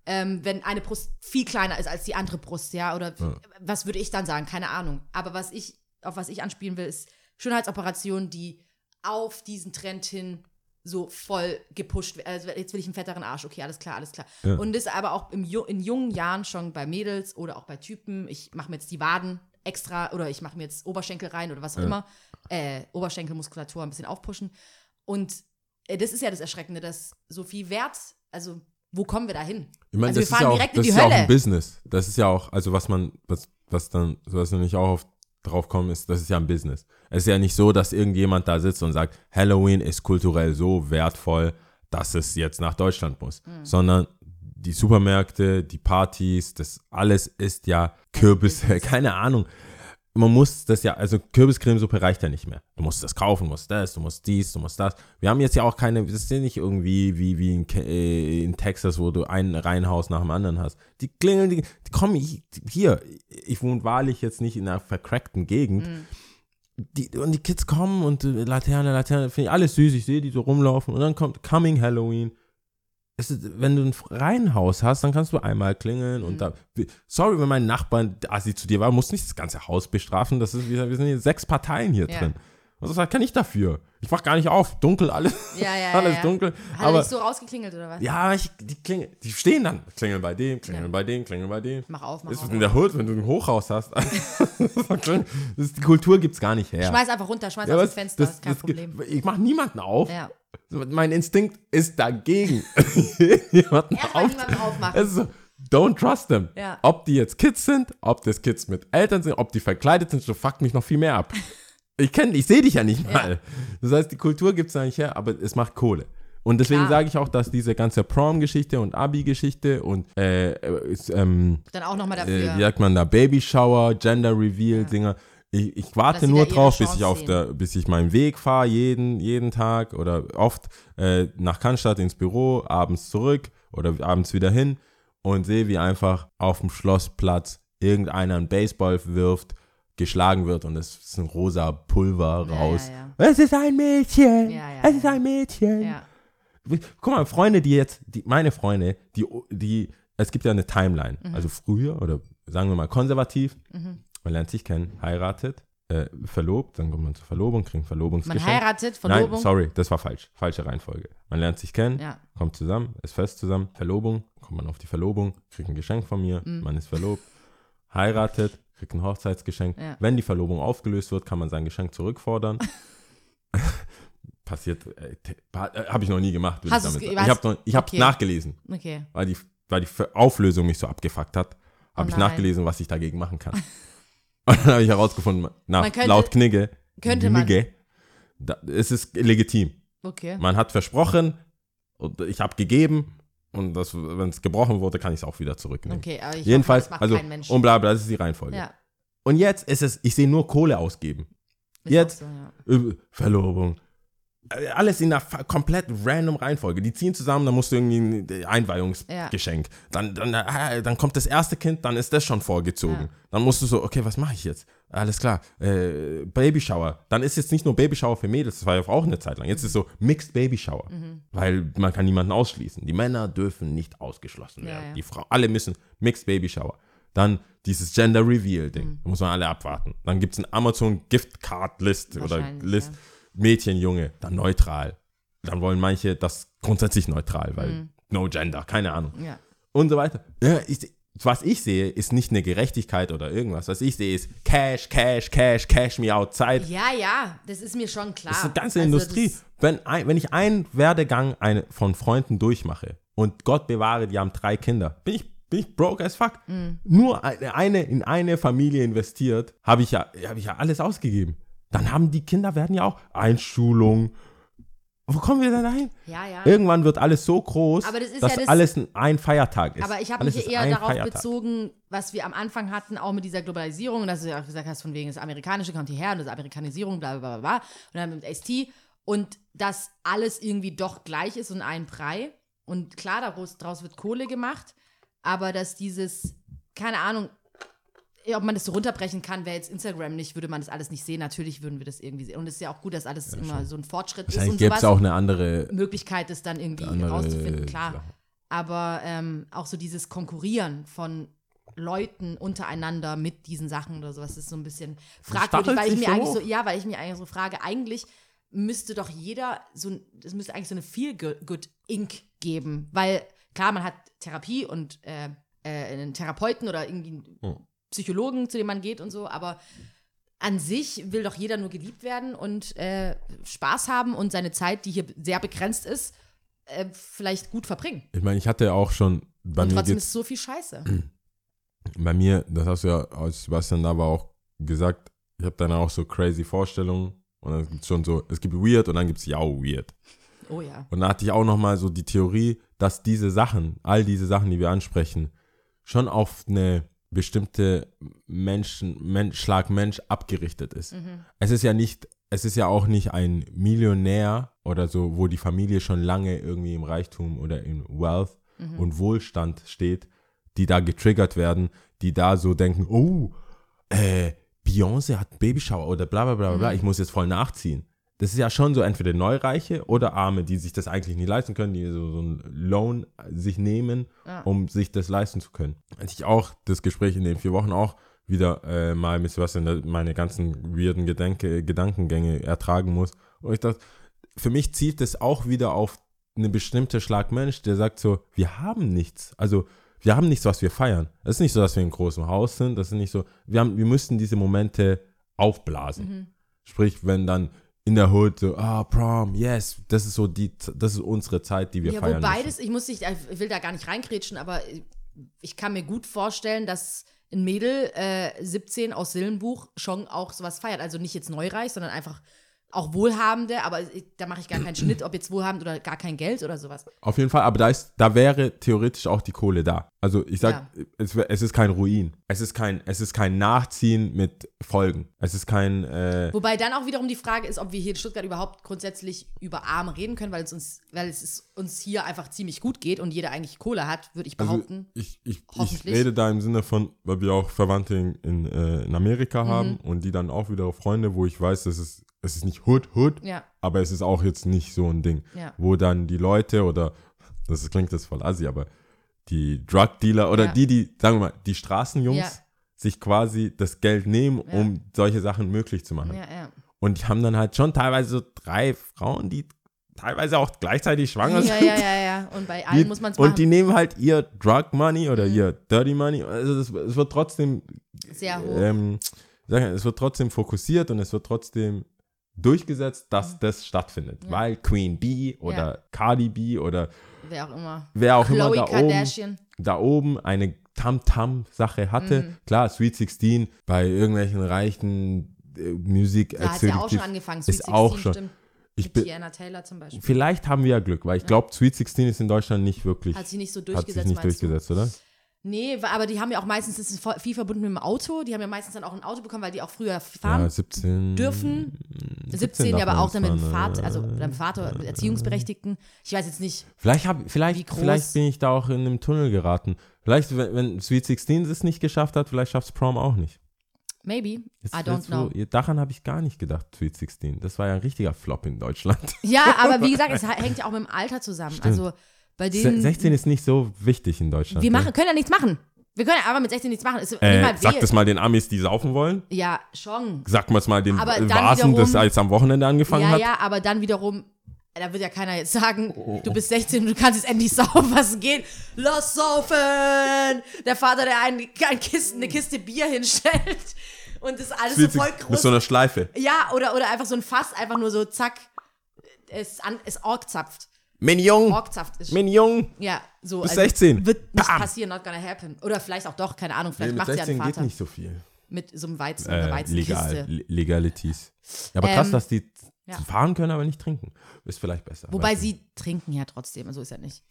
Ähm, wenn eine Brust viel kleiner ist als die andere Brust, ja, oder was würde ich dann sagen? Keine Ahnung. Aber was ich, auf was ich anspielen will, ist Schönheitsoperationen, die auf diesen Trend hin so voll gepusht werden. Also jetzt will ich einen fetteren Arsch, okay, alles klar, alles klar. Ja. Und das aber auch im, in jungen Jahren schon bei Mädels oder auch bei Typen. Ich mache mir jetzt die Waden extra oder ich mache mir jetzt Oberschenkel rein oder was auch immer. Äh, Oberschenkelmuskulatur ein bisschen aufpushen. Und das ist ja das Erschreckende, dass so viel Wert, also wo kommen wir da hin? Ich meine, Also das, wir ist ja fahren auch, direkt in das ist ja auch ein Business. Das ist ja auch, also was man, was, was dann, was wir nicht auch auf, drauf kommen, ist, das ist ja ein Business. Es ist ja nicht so, dass irgendjemand da sitzt und sagt, Halloween ist kulturell so wertvoll, dass es jetzt nach Deutschland muss. Hm. Sondern die Supermärkte, die Partys, das alles ist ja Kürbis, keine Ahnung. Man muss das ja, also Kürbiscremesuppe reicht ja nicht mehr. Du musst das kaufen, musst das, du musst dies, du musst das. Wir haben jetzt ja auch keine, das ist ja nicht irgendwie wie, wie in, äh, in Texas, wo du ein Reihenhaus nach dem anderen hast. Die klingeln, die, die kommen hi- hier. Ich wohne wahrlich jetzt nicht in einer vercrackten Gegend. Die, und die Kids kommen und äh, Laterne, Laterne, finde ich alles süß. Ich sehe die so rumlaufen und dann kommt Coming Halloween. Es ist, wenn du ein Reihenhaus hast, dann kannst du einmal klingeln und da. Sorry, wenn mein Nachbar assi zu dir war, muss nicht das ganze Haus bestrafen. Das ist, wir, wir sind hier sechs Parteien hier Ja. drin. Was kann ich dafür? Ich mach gar nicht auf. Dunkel, alles, Ja, ja, alles ja, dunkel. Hat er aber nicht so rausgeklingelt oder was? ja, ich, die klingeln, die stehen dann. Klingeln bei dem, klingeln bei dem, klingeln bei dem. Mach auf, mach ist auf. in der Hood, wenn du ein Hochhaus hast. ist, die Kultur gibt's gar nicht her. Schmeiß einfach runter, schmeiß Ja, aus dem Fenster, das- ist kein das- Problem. Ich mach niemanden auf. Ja. Mein Instinkt ist dagegen. jemanden Erstmal niemanden aufmachen. Es ist so, don't trust them. Ja. Ob die jetzt Kids sind, ob das Kids mit Eltern sind, ob die verkleidet sind, so fuckt mich noch viel mehr ab. Ich kenne, ich sehe dich ja nicht mal. Das heißt, die Kultur gibt es da nicht her, aber es macht Kohle. Und deswegen sage ich auch, dass diese ganze Prom-Geschichte und Abi-Geschichte und äh, äh, ist, ähm, Dann auch nochmal äh, dafür. wie sagt man da, Baby Shower, Gender Reveal, Dinger. Ich, ich warte nur drauf, bis ich auf sehen. der, bis ich meinen Weg fahre, jeden, jeden Tag oder oft äh, nach Cannstatt ins Büro, abends zurück oder abends wieder hin und sehe, wie einfach auf dem Schlossplatz irgendeiner einen Baseball wirft, geschlagen wird und es ist ein rosa Pulver Ja, raus. ja, Es ist ein Mädchen. Ja, ja, es ist ja. ein Mädchen. ja. Guck mal, Freunde, die jetzt, die, meine Freunde, die, die, es gibt ja eine Timeline. Mhm. Also früher oder sagen wir mal konservativ, man lernt sich kennen, heiratet, äh, verlobt, dann kommt man zur Verlobung, kriegt ein Man Verlobungsgeschenk. heiratet, Verlobung. Nein, sorry, das war falsch. Falsche Reihenfolge. Man lernt sich kennen, Ja. kommt zusammen, ist fest zusammen, Verlobung, kommt man auf die Verlobung, kriegt ein Geschenk von mir, Mhm. man ist verlobt, heiratet, kriegt ein Hochzeitsgeschenk. Ja. Wenn die Verlobung aufgelöst wird, kann man sein Geschenk zurückfordern. Passiert, äh, äh, habe ich noch nie gemacht. ich damit ich habe ich hab Okay. nachgelesen, Okay. weil die, weil die Auflösung mich so abgefuckt hat. Habe Oh ich nachgelesen, was ich dagegen machen kann. Und dann habe ich herausgefunden, nach, Man könnte- laut Knigge, könnte man- Knigge, da, es ist legitim. Okay. Man hat versprochen und ich habe gegeben und wenn es gebrochen wurde, kann ich es auch wieder zurücknehmen. Okay, aber ich Jedenfalls, hoffe, also kein Mensch. und bla bla, das ist die Reihenfolge. ja, Und jetzt ist es, ich sehe nur Kohle ausgeben. ist Jetzt- So, ja. Verlobung. Äh, Alles in einer komplett random Reihenfolge. Die ziehen zusammen, dann musst du irgendwie ein äh, Einweihungsgeschenk. Dann, dann, äh, dann kommt das erste Kind, dann ist das schon vorgezogen. Ja. Dann musst du so, okay, was mache ich jetzt? Alles klar. Äh, Babyshower. Dann ist jetzt nicht nur Babyshower für Mädels, das war ja auch eine Zeit lang. Jetzt ist so Mixed Babyshower. Mhm. Weil man kann niemanden ausschließen. Die Männer dürfen nicht ausgeschlossen Ja, werden. ja. Die Frau, alle müssen Mixed Babyshower. Dann dieses Gender Reveal Ding. Mhm. Da muss man alle abwarten. Dann gibt es ein Amazon Gift Card List oder List. ja. Mädchen, Junge, dann neutral. Dann wollen manche das grundsätzlich neutral, weil Mhm. no gender, keine Ahnung. ja. Und so weiter. Ja, ich, was ich sehe, ist nicht eine Gerechtigkeit oder irgendwas. Was ich sehe, ist Cash, Cash, Cash, Cash me outside. Ja, ja, das ist mir schon klar. Das ist eine ganze Also Industrie. Wenn, ein, wenn ich einen Werdegang eine, von Freunden durchmache und Gott bewahre, die haben drei Kinder, bin ich, bin ich broke as fuck. Mhm. Nur eine, eine in eine Familie investiert, habe ich, ja, hab ich ja alles ausgegeben. Dann haben die Kinder, werden ja auch Einschulung. Wo kommen wir denn dahin? Ja, ja. Irgendwann wird alles so groß, Aber das ist dass ja das- alles ein, Feiertag ist. Aber ich habe mich eher darauf Feiertag. bezogen, was wir am Anfang hatten, auch mit dieser Globalisierung, und dass du ja auch gesagt hast, von wegen das Amerikanische kommt hierher und das Amerikanisierung, bla bla bla bla. Und dann mit ST. Und dass alles irgendwie doch gleich ist und ein Brei. Und klar, daraus, daraus wird Kohle gemacht, aber dass dieses, keine Ahnung, ob man das so runterbrechen kann, wäre jetzt Instagram nicht, würde man das alles nicht sehen. Natürlich würden wir das irgendwie sehen. Und es ist ja auch gut, dass alles immer so ein Fortschritt ist Wahrscheinlich gäbe es auch eine andere, Möglichkeit, das dann irgendwie rauszufinden, klar. Sache. Aber ähm, auch so dieses Konkurrieren von Leuten untereinander mit diesen Sachen oder sowas ist so ein bisschen fragwürdig, weil ich mir so eigentlich so, ja, weil ich mir eigentlich so frage, eigentlich müsste doch jeder so, ein- es müsste eigentlich so eine Feel Good Inc. geben, weil klar, man hat Therapie und äh, äh, einen Therapeuten oder irgendwie einen Hm. Psychologen, zu dem man geht und so, aber an sich will doch jeder nur geliebt werden und äh, Spaß haben und seine Zeit, die hier sehr begrenzt ist, äh, vielleicht gut verbringen. ich meine, ich hatte auch schon, bei und mir trotzdem ist so viel Scheiße. bei mir, das hast du ja als Sebastian da war auch gesagt, ich habe dann auch so crazy Vorstellungen und dann gibt es schon so, es gibt weird und dann gibt es ja weird. Oh ja. Und da hatte ich auch nochmal so die Theorie, dass diese Sachen, all diese Sachen, die wir ansprechen, schon auf eine bestimmte Menschen, Mensch, Schlag Mensch abgerichtet ist. Mhm. Es ist ja nicht, es ist ja auch nicht ein Millionär oder so, wo die Familie schon lange irgendwie im Reichtum oder in Wealth Mhm. und Wohlstand steht, die da getriggert werden, die da so denken, oh, äh, Beyoncé hat einen Babyshower oder bla bla bla bla, bla, Mhm. ich muss jetzt voll nachziehen. Das ist ja schon so entweder Neureiche oder Arme, die sich das eigentlich nicht leisten können, die so, so einen Loan sich nehmen, Ja. um sich das leisten zu können. Als ich auch das Gespräch in den vier Wochen auch wieder äh, mal mit Sebastian meine ganzen weirden Gedanke, Gedankengänge ertragen muss. Und ich dachte, für mich zielt es auch wieder auf eine bestimmte Schlag Mensch, der sagt so, wir haben nichts. Also wir haben nichts, was wir feiern. Es ist nicht so, dass wir in großem Haus sind. Das ist nicht so, wir, haben, wir müssten diese Momente aufblasen. Mhm. Sprich, wenn dann in der Hood so, ah, Prom, yes, das ist so die, das ist unsere Zeit, die wir Ja, feiern müssen. das, ich muss nicht, ich will da gar nicht reingrätschen, aber ich kann mir gut vorstellen, dass ein Mädel äh, 17 aus Sillenbuch schon auch sowas feiert. Also nicht jetzt neureich, sondern einfach auch Wohlhabende, aber ich, da mache ich gar keinen Schnitt, ob jetzt wohlhabend oder gar kein Geld oder sowas. Auf jeden Fall, aber da, ist, da wäre theoretisch auch die Kohle da. Also ich sag, es, wär- es ist kein Ruin. Es ist kein, es ist kein Nachziehen mit Folgen. Es ist kein, äh, Wobei dann auch wiederum die Frage ist, ob wir hier in Stuttgart überhaupt grundsätzlich über Arme reden können, weil es uns, weil es uns hier einfach ziemlich gut geht und jeder eigentlich Kohle hat, würde ich also behaupten. ich, ich, ich Hoffentlich. rede da im Sinne von, weil wir auch Verwandte in, in, äh, in Amerika Mhm. haben und die dann auch wieder Freunde, wo ich weiß, das ist, es ist nicht Hood, Hood, ja, aber es ist auch jetzt nicht so ein Ding, Ja. wo dann die Leute oder, das klingt jetzt voll assi, aber die Drug Dealer oder Ja. die, die, sagen wir mal, die Straßenjungs Ja. sich quasi das Geld nehmen, Ja. um solche Sachen möglich zu machen. ja, ja. Und die haben dann halt schon teilweise so drei Frauen, die teilweise auch gleichzeitig schwanger Ja, sind. ja, ja, ja. Und bei allen Die, muss man es und die machen. nehmen halt ihr Drug Money oder Mhm. ihr Dirty Money. Also es wird trotzdem, Sehr hoch. ähm, es wird trotzdem fokussiert und es wird trotzdem durchgesetzt, dass das stattfindet. Ja. Weil Queen Bee oder Ja. Cardi B oder Wer auch immer. wer auch immer Chloe da oben, Kardashian. da oben eine Tam-Tam-Sache hatte. Mhm. Klar, Sweet 16 bei irgendwelchen reichen äh, Musik Da hat ja auch schon angefangen. ist Sweet 16 auch schon- stimmt. Ich Mit bin, Tiana Taylor zum Beispiel. vielleicht haben wir ja Glück, weil ich glaube, Sweet 16 ist in Deutschland nicht wirklich, Hat sich nicht so hat durchgesetzt, sich nicht meinst du? durchgesetzt, oder? Nee, aber die haben ja auch meistens, das ist viel verbunden mit dem Auto. Die haben ja meistens dann auch ein Auto bekommen, weil die auch früher fahren Ja, 17. dürfen. 17, darf ja, aber man auch dann mit dem Vater, äh, also mit dem Vater, Erziehungsberechtigten. Ich weiß jetzt nicht. Vielleicht, hab, vielleicht, vielleicht bin ich da auch in einem Tunnel geraten. Vielleicht, wenn, wenn Sweet 16 es nicht geschafft hat, vielleicht schafft es Prom auch nicht. Maybe. Jetzt- I don't jetzt, wo- know. Daran habe ich gar nicht gedacht, Sweet 16. Das war ja ein richtiger Flop in Deutschland. Ja, aber wie gesagt, es hängt ja auch mit dem Alter zusammen. Also bei denen. 16 ist nicht so wichtig in Deutschland. wir machen, können ja nichts machen. Wir können ja aber mit 16 nichts machen. Nicht Äh, mal sag das mal den Amis, die saufen wollen. Ja, schon. Sag mal mal den Vasen, das jetzt am Wochenende angefangen Ja, hat. ja, aber dann wiederum, da wird ja keiner jetzt sagen, du bist 16 und du kannst jetzt endlich saufen, was geht. Lass saufen! Der Vater, der ein, ein Kisten, eine Kiste Bier hinstellt und das alles so Sweet voll 16 groß. Mit so einer Schleife. ja, oder, oder einfach so ein Fass, einfach nur so zack, es, an, es orgzapft. Mignon, Orgzapft ist. Mignon. Ja, so. Bis 16. Wird nicht Bam. passieren, not gonna happen. Oder vielleicht auch doch, keine Ahnung, vielleicht Nee, macht ja ein 16 geht Vater nicht so viel. mit so einem Weizen, Äh, einer Weizenkiste. legal, Le- Legalities. Ja, aber krass, Ähm, dass die ja. fahren können, aber nicht trinken. Ist vielleicht besser. Wobei sie trinken ja trotzdem, so ist ja nicht.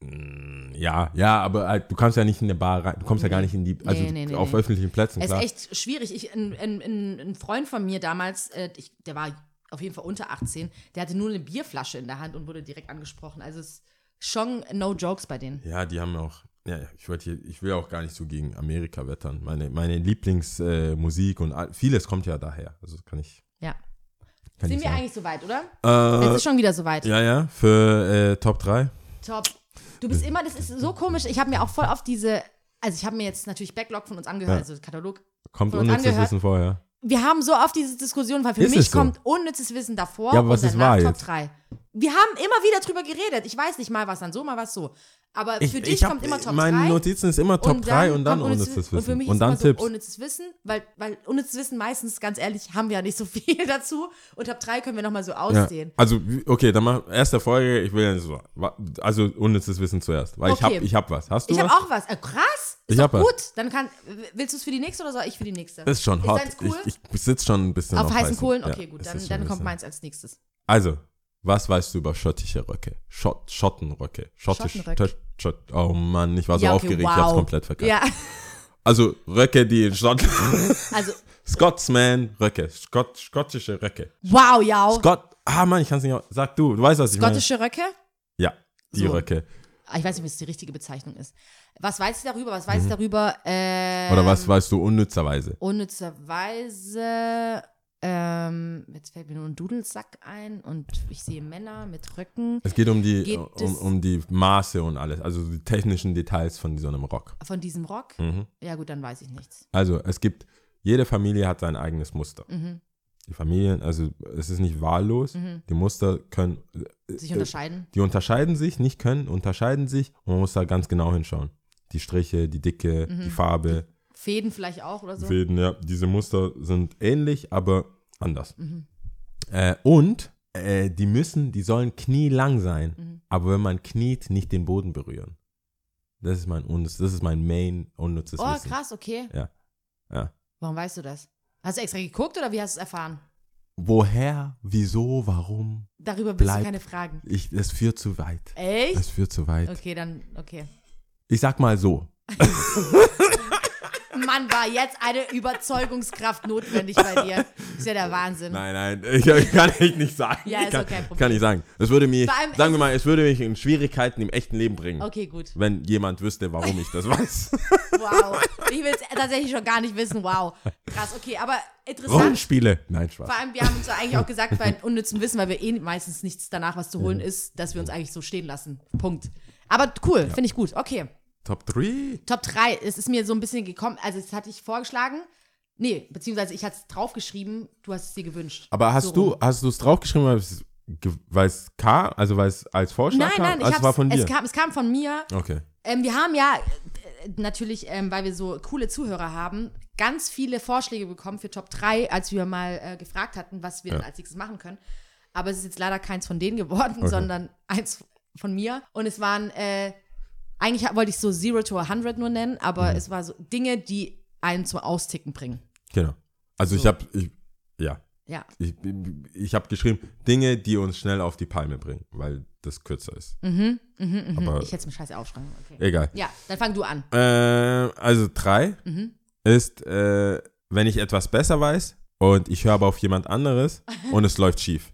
nicht. Ja, ja, aber halt, du kannst ja nicht in eine Bar rein. Du kommst ja gar nicht in die. Also Nee, nee, nee, auf nee. öffentlichen Plätzen, Es ist echt schwierig. Ich, ein, ein, ein, ein Freund von mir damals, äh, ich, der war auf jeden Fall unter 18, der hatte nur eine Bierflasche in der Hand und wurde direkt angesprochen. Also es ist schon no jokes bei denen. Ja, die haben auch. Ja, ich, wollte hier, ich will auch gar nicht so gegen Amerika wettern. Meine, meine Lieblingsmusik äh, und all, vieles kommt ja daher. Also kann ich. Ja. Kann Sind ich wir sagen. eigentlich soweit, oder? es Äh, ist schon wieder soweit. ja, ja, für äh, Top 3. Top. Du bist immer, das ist so komisch. Ich habe mir auch voll oft diese, also ich habe mir jetzt natürlich Backlog von uns angehört, Ja. also Katalog. Kommt unnützes angehört. Wissen vorher. Wir haben so oft diese Diskussion, weil für Ist mich so? kommt unnützes Wissen davor Ja, aber was und ist danach Top jetzt? 3. Wir haben immer wieder drüber geredet. Ich weiß nicht, mal was dann so, mal was so. Aber für dich hab- kommt immer Top Meine 3. Notizen ist immer Top 3 und dann kommt unnützes Wissen. Und für mich und ist dann immer Tipps. so unnützes Wissen, weil, weil unnützes Wissen meistens, ganz ehrlich, haben wir ja nicht so viel dazu. Und Top 3 können wir nochmal so Ja, ausdehnen. also, wie- okay, dann mach erste Folge, ich will ja nicht so. Also, unnützes Wissen zuerst. Weil ich Okay. hab, ich hab was. Hast du Ich habe was? auch was. Äh, krass. Ist Ich gut. Dann kann, willst du es für die nächste oder soll ich für die nächste? Das ist schon hot. deins cool? Ich, ich sitze schon ein bisschen Auf, auf, heißen Kohlen? Okay, Ja, gut. Dann, ist dann kommt meins als nächstes. Also, was weißt du über schottische Röcke? Schott, Schottenröcke. Schottisch. Schottenröck. Schott, oh Mann, ich war so Ja, okay, aufgeregt, ich wow. hab's komplett verkackt. Ja, Also, Röcke, die in Schottland. also, Scotsman Röcke. Scott, schottische Röcke. wow, ja. Scott, ah Mann, ich kann's nicht. Sag du, du weißt, was ich meine. Skottische Röcke? Ja, die So. Röcke. Ah, Ich weiß nicht, ob es die richtige Bezeichnung ist. Was weiß ich darüber? Was weiß ich darüber? Ähm, Mhm. Oder was weißt du unnützerweise? Unnützerweise, ähm, jetzt fällt mir nur ein Dudelsack ein und ich sehe Männer mit Röcken. Es geht um die, Geht um, um die Maße und alles, also die technischen Details von so einem Rock. Von diesem Rock? Mhm. Ja, gut, dann weiß ich nichts. Also es gibt, jede Familie hat sein eigenes Muster. Mhm. Die Familien, also es ist nicht wahllos, Mhm. die Muster können, Sich äh, unterscheiden. die unterscheiden sich, nicht können, unterscheiden sich und man muss da ganz genau hinschauen. Die Striche, die Dicke, Mhm. die Farbe, Fäden vielleicht auch oder so. Fäden, ja, diese Muster sind ähnlich, aber anders. Mhm. Äh, und äh, die müssen, die sollen knielang sein, Mhm. aber wenn man kniet, nicht den Boden berühren. Das ist mein unnütz, das ist mein Main unnützes Oh, Wissen. krass, okay. Ja. Warum weißt du das? Hast du extra geguckt oder wie hast du es erfahren? woher, wieso, warum? Darüber bist du keine Fragen. Ich, es führt zu weit. Echt? Es führt zu weit. Okay, dann, okay. Ich sag mal so. Mann, war jetzt eine Überzeugungskraft notwendig bei dir. Ist ja der Wahnsinn. Nein, nein, ich, kann ich nicht sagen. Ja, ist kann, okay, Problem. Kann ich sagen. Es würde mich, sagen wir mal, es würde mich in Schwierigkeiten im echten Leben bringen, Okay, gut. wenn jemand wüsste, warum ich das weiß. Wow. Ich will es tatsächlich schon gar nicht wissen. Wow. Krass, okay, aber interessant. Rollenspiele. Nein, Spaß. Vor allem, wir haben uns ja eigentlich auch gesagt, bei unnützem Wissen, weil wir eh meistens nichts danach was zu holen Mhm. ist, dass wir uns eigentlich so stehen lassen. Punkt. Aber cool, finde ich gut. Okay. Top 3? Top 3. Es ist mir so ein bisschen gekommen, also das hatte ich vorgeschlagen. Nee, beziehungsweise ich hatte es draufgeschrieben, du hast es dir gewünscht. Aber hast So du, rum. hast du es draufgeschrieben, weil es, weil es kam, also weil es als Vorschlag Nein, kam? nein, ich also es war von dir. Es kam, es kam von mir. okay. Ähm, wir haben ja äh, natürlich, ähm, weil wir so coole Zuhörer haben, ganz viele Vorschläge bekommen für Top 3, als wir mal äh, gefragt hatten, was wir Ja. denn als nächstes machen können. Aber es ist jetzt leider keins von denen geworden, sondern eins von mir. Und es waren, äh, eigentlich wollte ich so Zero to 100 nur nennen, aber Mhm. es war so Dinge, die einen zum Austicken bringen. Genau. Also ich So. habe, ich, ja, Ja. ich, ich habe geschrieben, Dinge, die uns schnell auf die Palme bringen, weil das kürzer ist. Mhm, Aber Ich hätte es mir scheiße aufschreiben. Okay. egal. Ja, dann fang du an. Äh, also drei Mhm. ist, äh, wenn ich etwas besser weiß und ich höre aber auf jemand anderes und es läuft schief.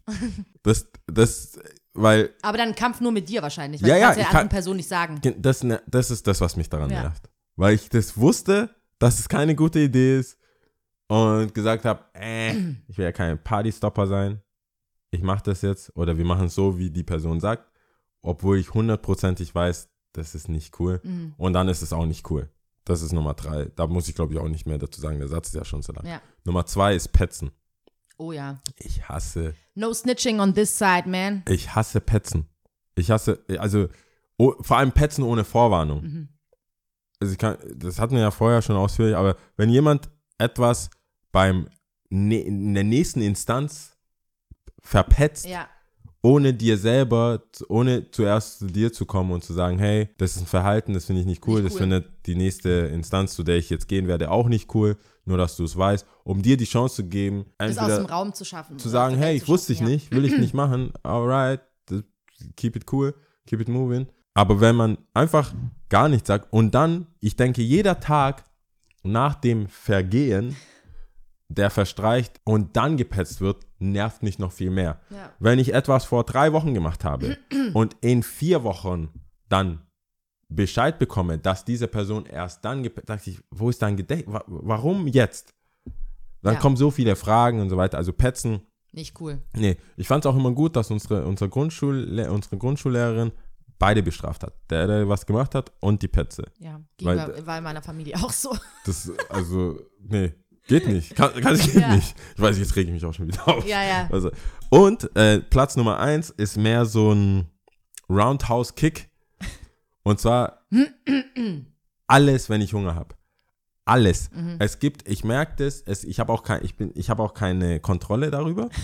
Das, das, weil Aber dann Kampf nur mit dir wahrscheinlich, weil Ja, du kannst ja ich der kann- anderen Person nicht sagen. das, ne- das ist das, was mich daran Ja. nervt. Weil ich das wusste, dass es keine gute Idee ist und gesagt habe, äh, ich will ja kein Partystopper sein. Ich mache das jetzt oder wir machen es so, wie die Person sagt, obwohl ich hundertprozentig weiß, das ist nicht cool. Mhm. Und dann ist es auch nicht cool. Das ist Nummer drei. Da muss ich, glaube ich, auch nicht mehr dazu sagen. Der Satz ist ja schon so lang. Ja. Nummer zwei ist Petzen. Oh ja. Ich hasse, No snitching on this side, man. ich hasse Petzen. Ich hasse, also oh, vor allem Petzen ohne Vorwarnung. Mhm. Also ich kann, das hatten wir ja vorher schon ausführlich, aber wenn jemand etwas beim ne, in der nächsten Instanz verpetzt, Ja. Ohne dir selber, ohne zuerst zu dir zu kommen und zu sagen, hey, das ist ein Verhalten, das finde ich nicht cool, Nicht das cool. findet die nächste Instanz, zu der ich jetzt gehen werde, auch nicht cool, nur dass du es weißt, um dir die Chance zu geben, Das aus dem Raum zu schaffen. zu sagen, hey, ich wusste ich ja. nicht, will ich nicht machen, alright, das- keep it cool, keep it moving. Aber wenn man einfach gar nichts sagt und dann, ich denke, jeder Tag nach dem Vergehen, der verstreicht und dann gepetzt wird, nervt mich noch viel mehr. Ja. Wenn ich etwas vor drei Wochen gemacht habe und in vier Wochen dann Bescheid bekomme, dass diese Person erst dann gepetzt, dachte ich, wo ist dein Gedächtnis? Wa- Warum jetzt? Dann Ja. kommen so viele Fragen und so weiter. Also Petzen, Nicht cool. Nee, ich fand es auch immer gut, dass unsere, unsere, Grundschule, unsere Grundschullehrerin beide bestraft hat. Der, der was gemacht hat und die Petze. Ja. Weil- war in meiner Familie auch so. Das, also, nee, geht nicht. Kann, kann es geht Ja. nicht. Ich weiß, jetzt rege ich mich auch schon wieder auf. Ja, ja. Also, und äh, Platz Nummer eins ist mehr so ein Roundhouse-Kick. Und zwar alles, wenn ich Hunger habe. Alles. Mhm. Es gibt, ich merke das, es, ich habe auch, kein, ich bin, ich hab auch keine Kontrolle darüber.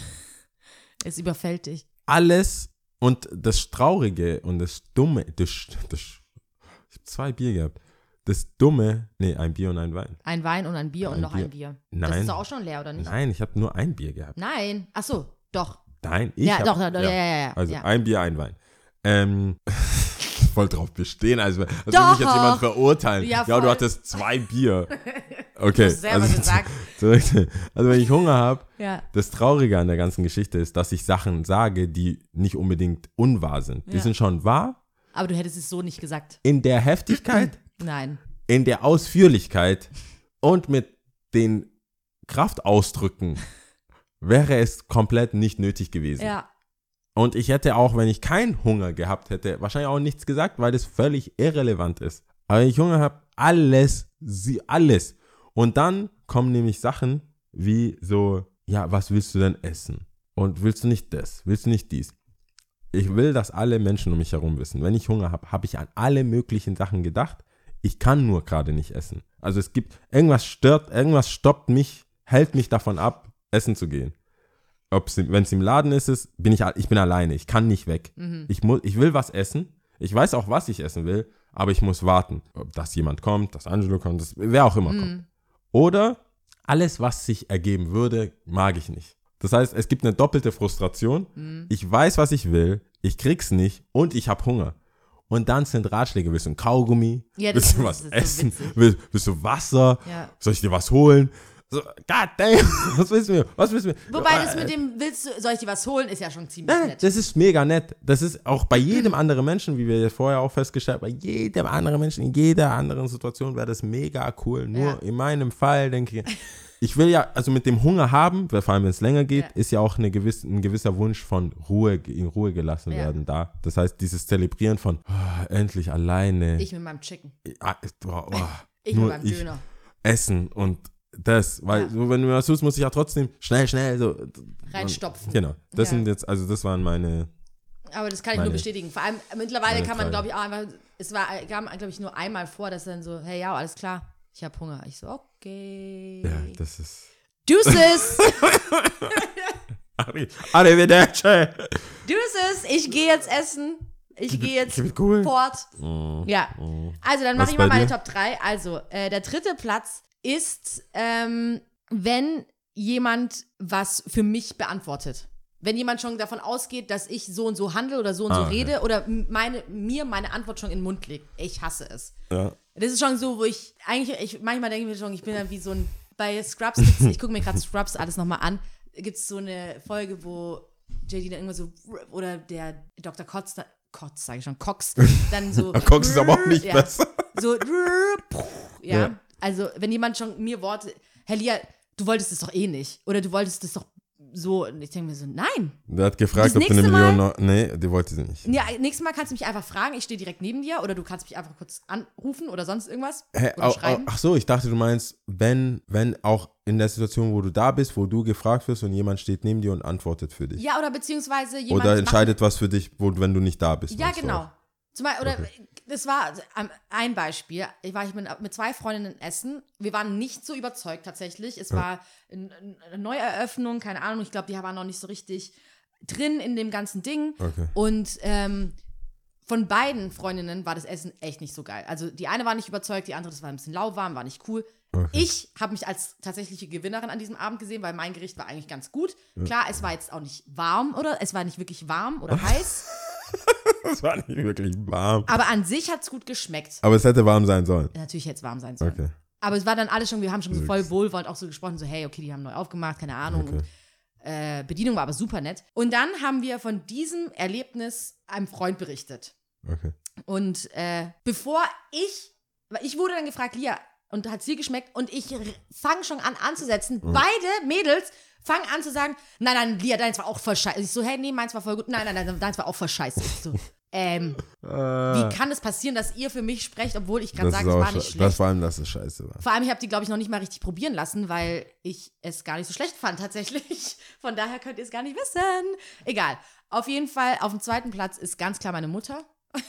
Es überfällt dich. alles und das Traurige und das Dumme, das, das, ich habe zwei Bier gehabt. Das Dumme, nee, ein Bier und ein Wein. Ein Wein und ein Bier und Ein noch Bier. ein Bier. Das Nein. ist doch auch schon leer, oder nicht? Nein, ich habe nur ein Bier gehabt. Nein. Ach so, doch. Nein, ich ja, hab, doch, doch, doch, ja, ja, ja. Also ja. ein Bier, ein Wein. Ähm, voll drauf bestehen, also als würde mich jetzt jemand verurteilen. Ja, Ja, du hattest zwei Bier. Okay, hast selber also, gesagt. zurück. also wenn ich Hunger habe, ja. Das Traurige an der ganzen Geschichte ist, dass ich Sachen sage, die nicht unbedingt unwahr sind. Die Ja. sind schon wahr Aber du hättest es so nicht gesagt. in der Heftigkeit, Nein. in der Ausführlichkeit und mit den Kraftausdrücken wäre es komplett nicht nötig gewesen. Ja. Und ich hätte auch, wenn ich keinen Hunger gehabt hätte, wahrscheinlich auch nichts gesagt, weil das völlig irrelevant ist. Aber wenn ich Hunger habe, alles, sie, alles. Und dann kommen nämlich Sachen wie so, ja, was willst du denn essen? Und willst du nicht das? Willst du nicht dies? Ich will, dass alle Menschen um mich herum wissen. Wenn ich Hunger habe, habe ich an alle möglichen Sachen gedacht. Ich kann nur gerade nicht essen. Also es gibt, irgendwas stört, irgendwas stoppt mich, hält mich davon ab, essen zu gehen. Wenn es im Laden ist, ist bin ich, ich bin alleine. Ich kann nicht weg. Ich, muss, ich will was essen. Ich weiß auch, was ich essen will, aber ich muss warten, ob dass jemand kommt, dass Angelo kommt, dass wer auch immer kommt. Oder alles, was sich ergeben würde, mag ich nicht. Das heißt, es gibt eine doppelte Frustration. Mhm. Ich weiß, was ich will, ich krieg's nicht und ich habe Hunger. Und dann sind Ratschläge, willst du ein Kaugummi? Ja, das willst du was das so essen? willst, willst du Wasser? Ja. Soll ich dir was holen? So, God damn, was willst du mir? Was willst du mir? Wobei das Äh, mit dem, willst du, soll ich dir was holen, ist ja schon ziemlich Nein, nett. das ist mega nett. Das ist auch bei jedem anderen Menschen, wie wir vorher auch festgestellt haben, bei jedem anderen Menschen, in jeder anderen Situation wäre das mega cool. Nur Ja. in meinem Fall denke ich, ich will ja, also mit dem Hunger haben, weil vor allem wenn es länger geht, Ja. ist ja auch eine gewiss, ein gewisser Wunsch von Ruhe, in Ruhe gelassen Ja. werden da. Das heißt, dieses Zelebrieren von ah, endlich alleine. Ich mit meinem Chicken. ah, oh, oh, Ich mit meinem Döner. essen und das, weil Ja. so, wenn du was tust, muss ich ja trotzdem schnell, schnell so Reinstopfen. Genau. Das sind jetzt, also das waren meine Aber das kann ich nur bestätigen. Vor allem äh, mittlerweile kann man, glaube ich, auch einfach, es war, kam, glaube ich, nur einmal vor, dass dann so, hey, ja, alles klar, ich habe Hunger. Ich so, okay. Ja, das ist. Deuces, Arri- Arrivederci. Deuces, ich gehe jetzt essen. Ich gehe jetzt Cool. fort. Ja. Also, dann mache ich mal meine dir? Top 3. Also, äh, der dritte Platz ist, ähm, wenn jemand was für mich beantwortet. Wenn jemand schon davon ausgeht, dass ich so und so handle oder so und so Ah, okay. rede oder m- meine, mir meine Antwort schon in den Mund legt. Ich hasse es. Ja. Das ist schon so, wo ich eigentlich, ich, manchmal denke ich mir schon, ich bin dann wie so ein, bei Scrubs gibt's, ich gucke mir gerade Scrubs alles nochmal an, gibt es so eine Folge, wo JD dann irgendwann so, oder der Dr. Kotz, da- Kotz, sage ich schon, Cox, dann so. Cox ist aber auch nicht ja, besser. So, ja. Ja. Also, wenn jemand schon mir Worte, Herr Lia, du wolltest es doch eh nicht. Oder du wolltest es doch so. Und ich denke mir so, nein. Der hat gefragt, Das ob du eine Million Mal- noch. Nee, die wollte sie nicht. Ja, nächstes Mal kannst du mich einfach fragen, ich stehe direkt neben dir oder du kannst mich einfach kurz anrufen oder sonst irgendwas. Oder au, au, schreiben. ach so, ich dachte, du meinst, wenn, wenn auch in der Situation, wo du da bist, wo du gefragt wirst und jemand steht neben dir und antwortet für dich. Ja, oder beziehungsweise jemand. Oder entscheidet was für dich, wo, wenn du nicht da bist. Ja, genau. auch. Zum Beispiel, oder Okay. das war ähm, ein Beispiel. Ich war ich mit, mit zwei Freundinnen essen. Wir waren nicht so überzeugt tatsächlich. Es war ein- ein- eine Neueröffnung, keine Ahnung. Ich glaube, die waren noch nicht so richtig drin in dem ganzen Ding. Okay. Und ähm, von beiden Freundinnen war das Essen echt nicht so geil. Also die eine war nicht überzeugt, die andere, das war ein bisschen lauwarm, war nicht cool. Okay. Ich habe mich als tatsächliche Gewinnerin an diesem Abend gesehen, weil mein Gericht war eigentlich ganz gut. Klar, es war jetzt auch nicht warm oder es war nicht wirklich warm oder heiß, Das war nicht wirklich warm. aber an sich hat es gut geschmeckt. Aber es hätte warm sein sollen. Natürlich hätte es warm sein sollen. Okay. Aber es war dann alles schon, wir haben schon so voll wohlwollend auch so gesprochen, so hey, okay, die haben neu aufgemacht, keine Ahnung. Okay. Und, äh, Bedienung war aber super nett. Und dann haben wir von diesem Erlebnis einem Freund berichtet. Okay. Und äh, bevor ich, ich wurde dann gefragt, Lia, und hat sie geschmeckt und ich fange schon an anzusetzen. Beide Mädels fangen an zu sagen, nein, nein, Lia, deins war auch voll scheiße. Ich so, hey, nee, meins war voll gut. Nein, nein, nein, deins war auch voll scheiße. Ich so, ähm, wie kann es passieren, dass ihr für mich sprecht, obwohl ich gerade sage, es war nicht schlecht? das vor allem, dass es scheiße war. Vor allem, ich habe die, glaube ich, noch nicht mal richtig probieren lassen, weil ich es gar nicht so schlecht fand, tatsächlich. Von daher könnt ihr es gar nicht wissen. Egal. Auf jeden Fall, auf dem zweiten Platz ist ganz klar meine Mutter.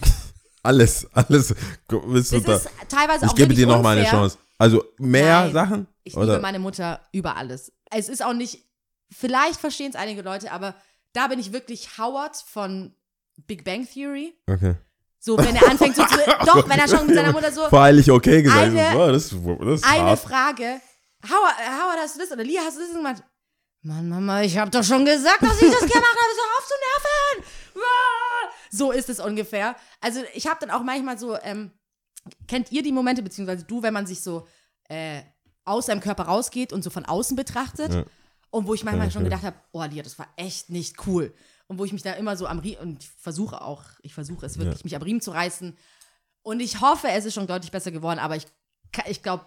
Alles, alles. Willst du da? teilweise Ich auch gebe dir noch mal eine. Chance. Also mehr Nein. Sachen? Ich Oder? liebe meine Mutter über alles. Es ist auch nicht, vielleicht verstehen es einige Leute, aber da bin ich wirklich Howard von Big Bang Theory. okay. So, wenn er anfängt so zu, doch, wenn er schon mit seiner Mutter so, Voreilig okay gesagt. Eine- Boah, das, das eine hart. Frage, Howard, Howard, hast du das? Oder Lia, hast du das gemacht? Mann, Mama, ich hab doch schon gesagt, dass ich das gemacht habe, so auf zu nerven. So ist es ungefähr. Also ich habe dann auch manchmal so, ähm, kennt ihr die Momente, beziehungsweise du, wenn man sich so äh, aus seinem Körper rausgeht und so von außen betrachtet? Ja. Und wo ich manchmal Ja, schon gedacht habe, oh Lia, das war echt nicht cool. Und wo ich mich da immer so am Riemen, und ich versuche auch, ich versuche es wirklich, mich am Riemen zu reißen. Und ich hoffe, es ist schon deutlich besser geworden, aber ich, ich glaube,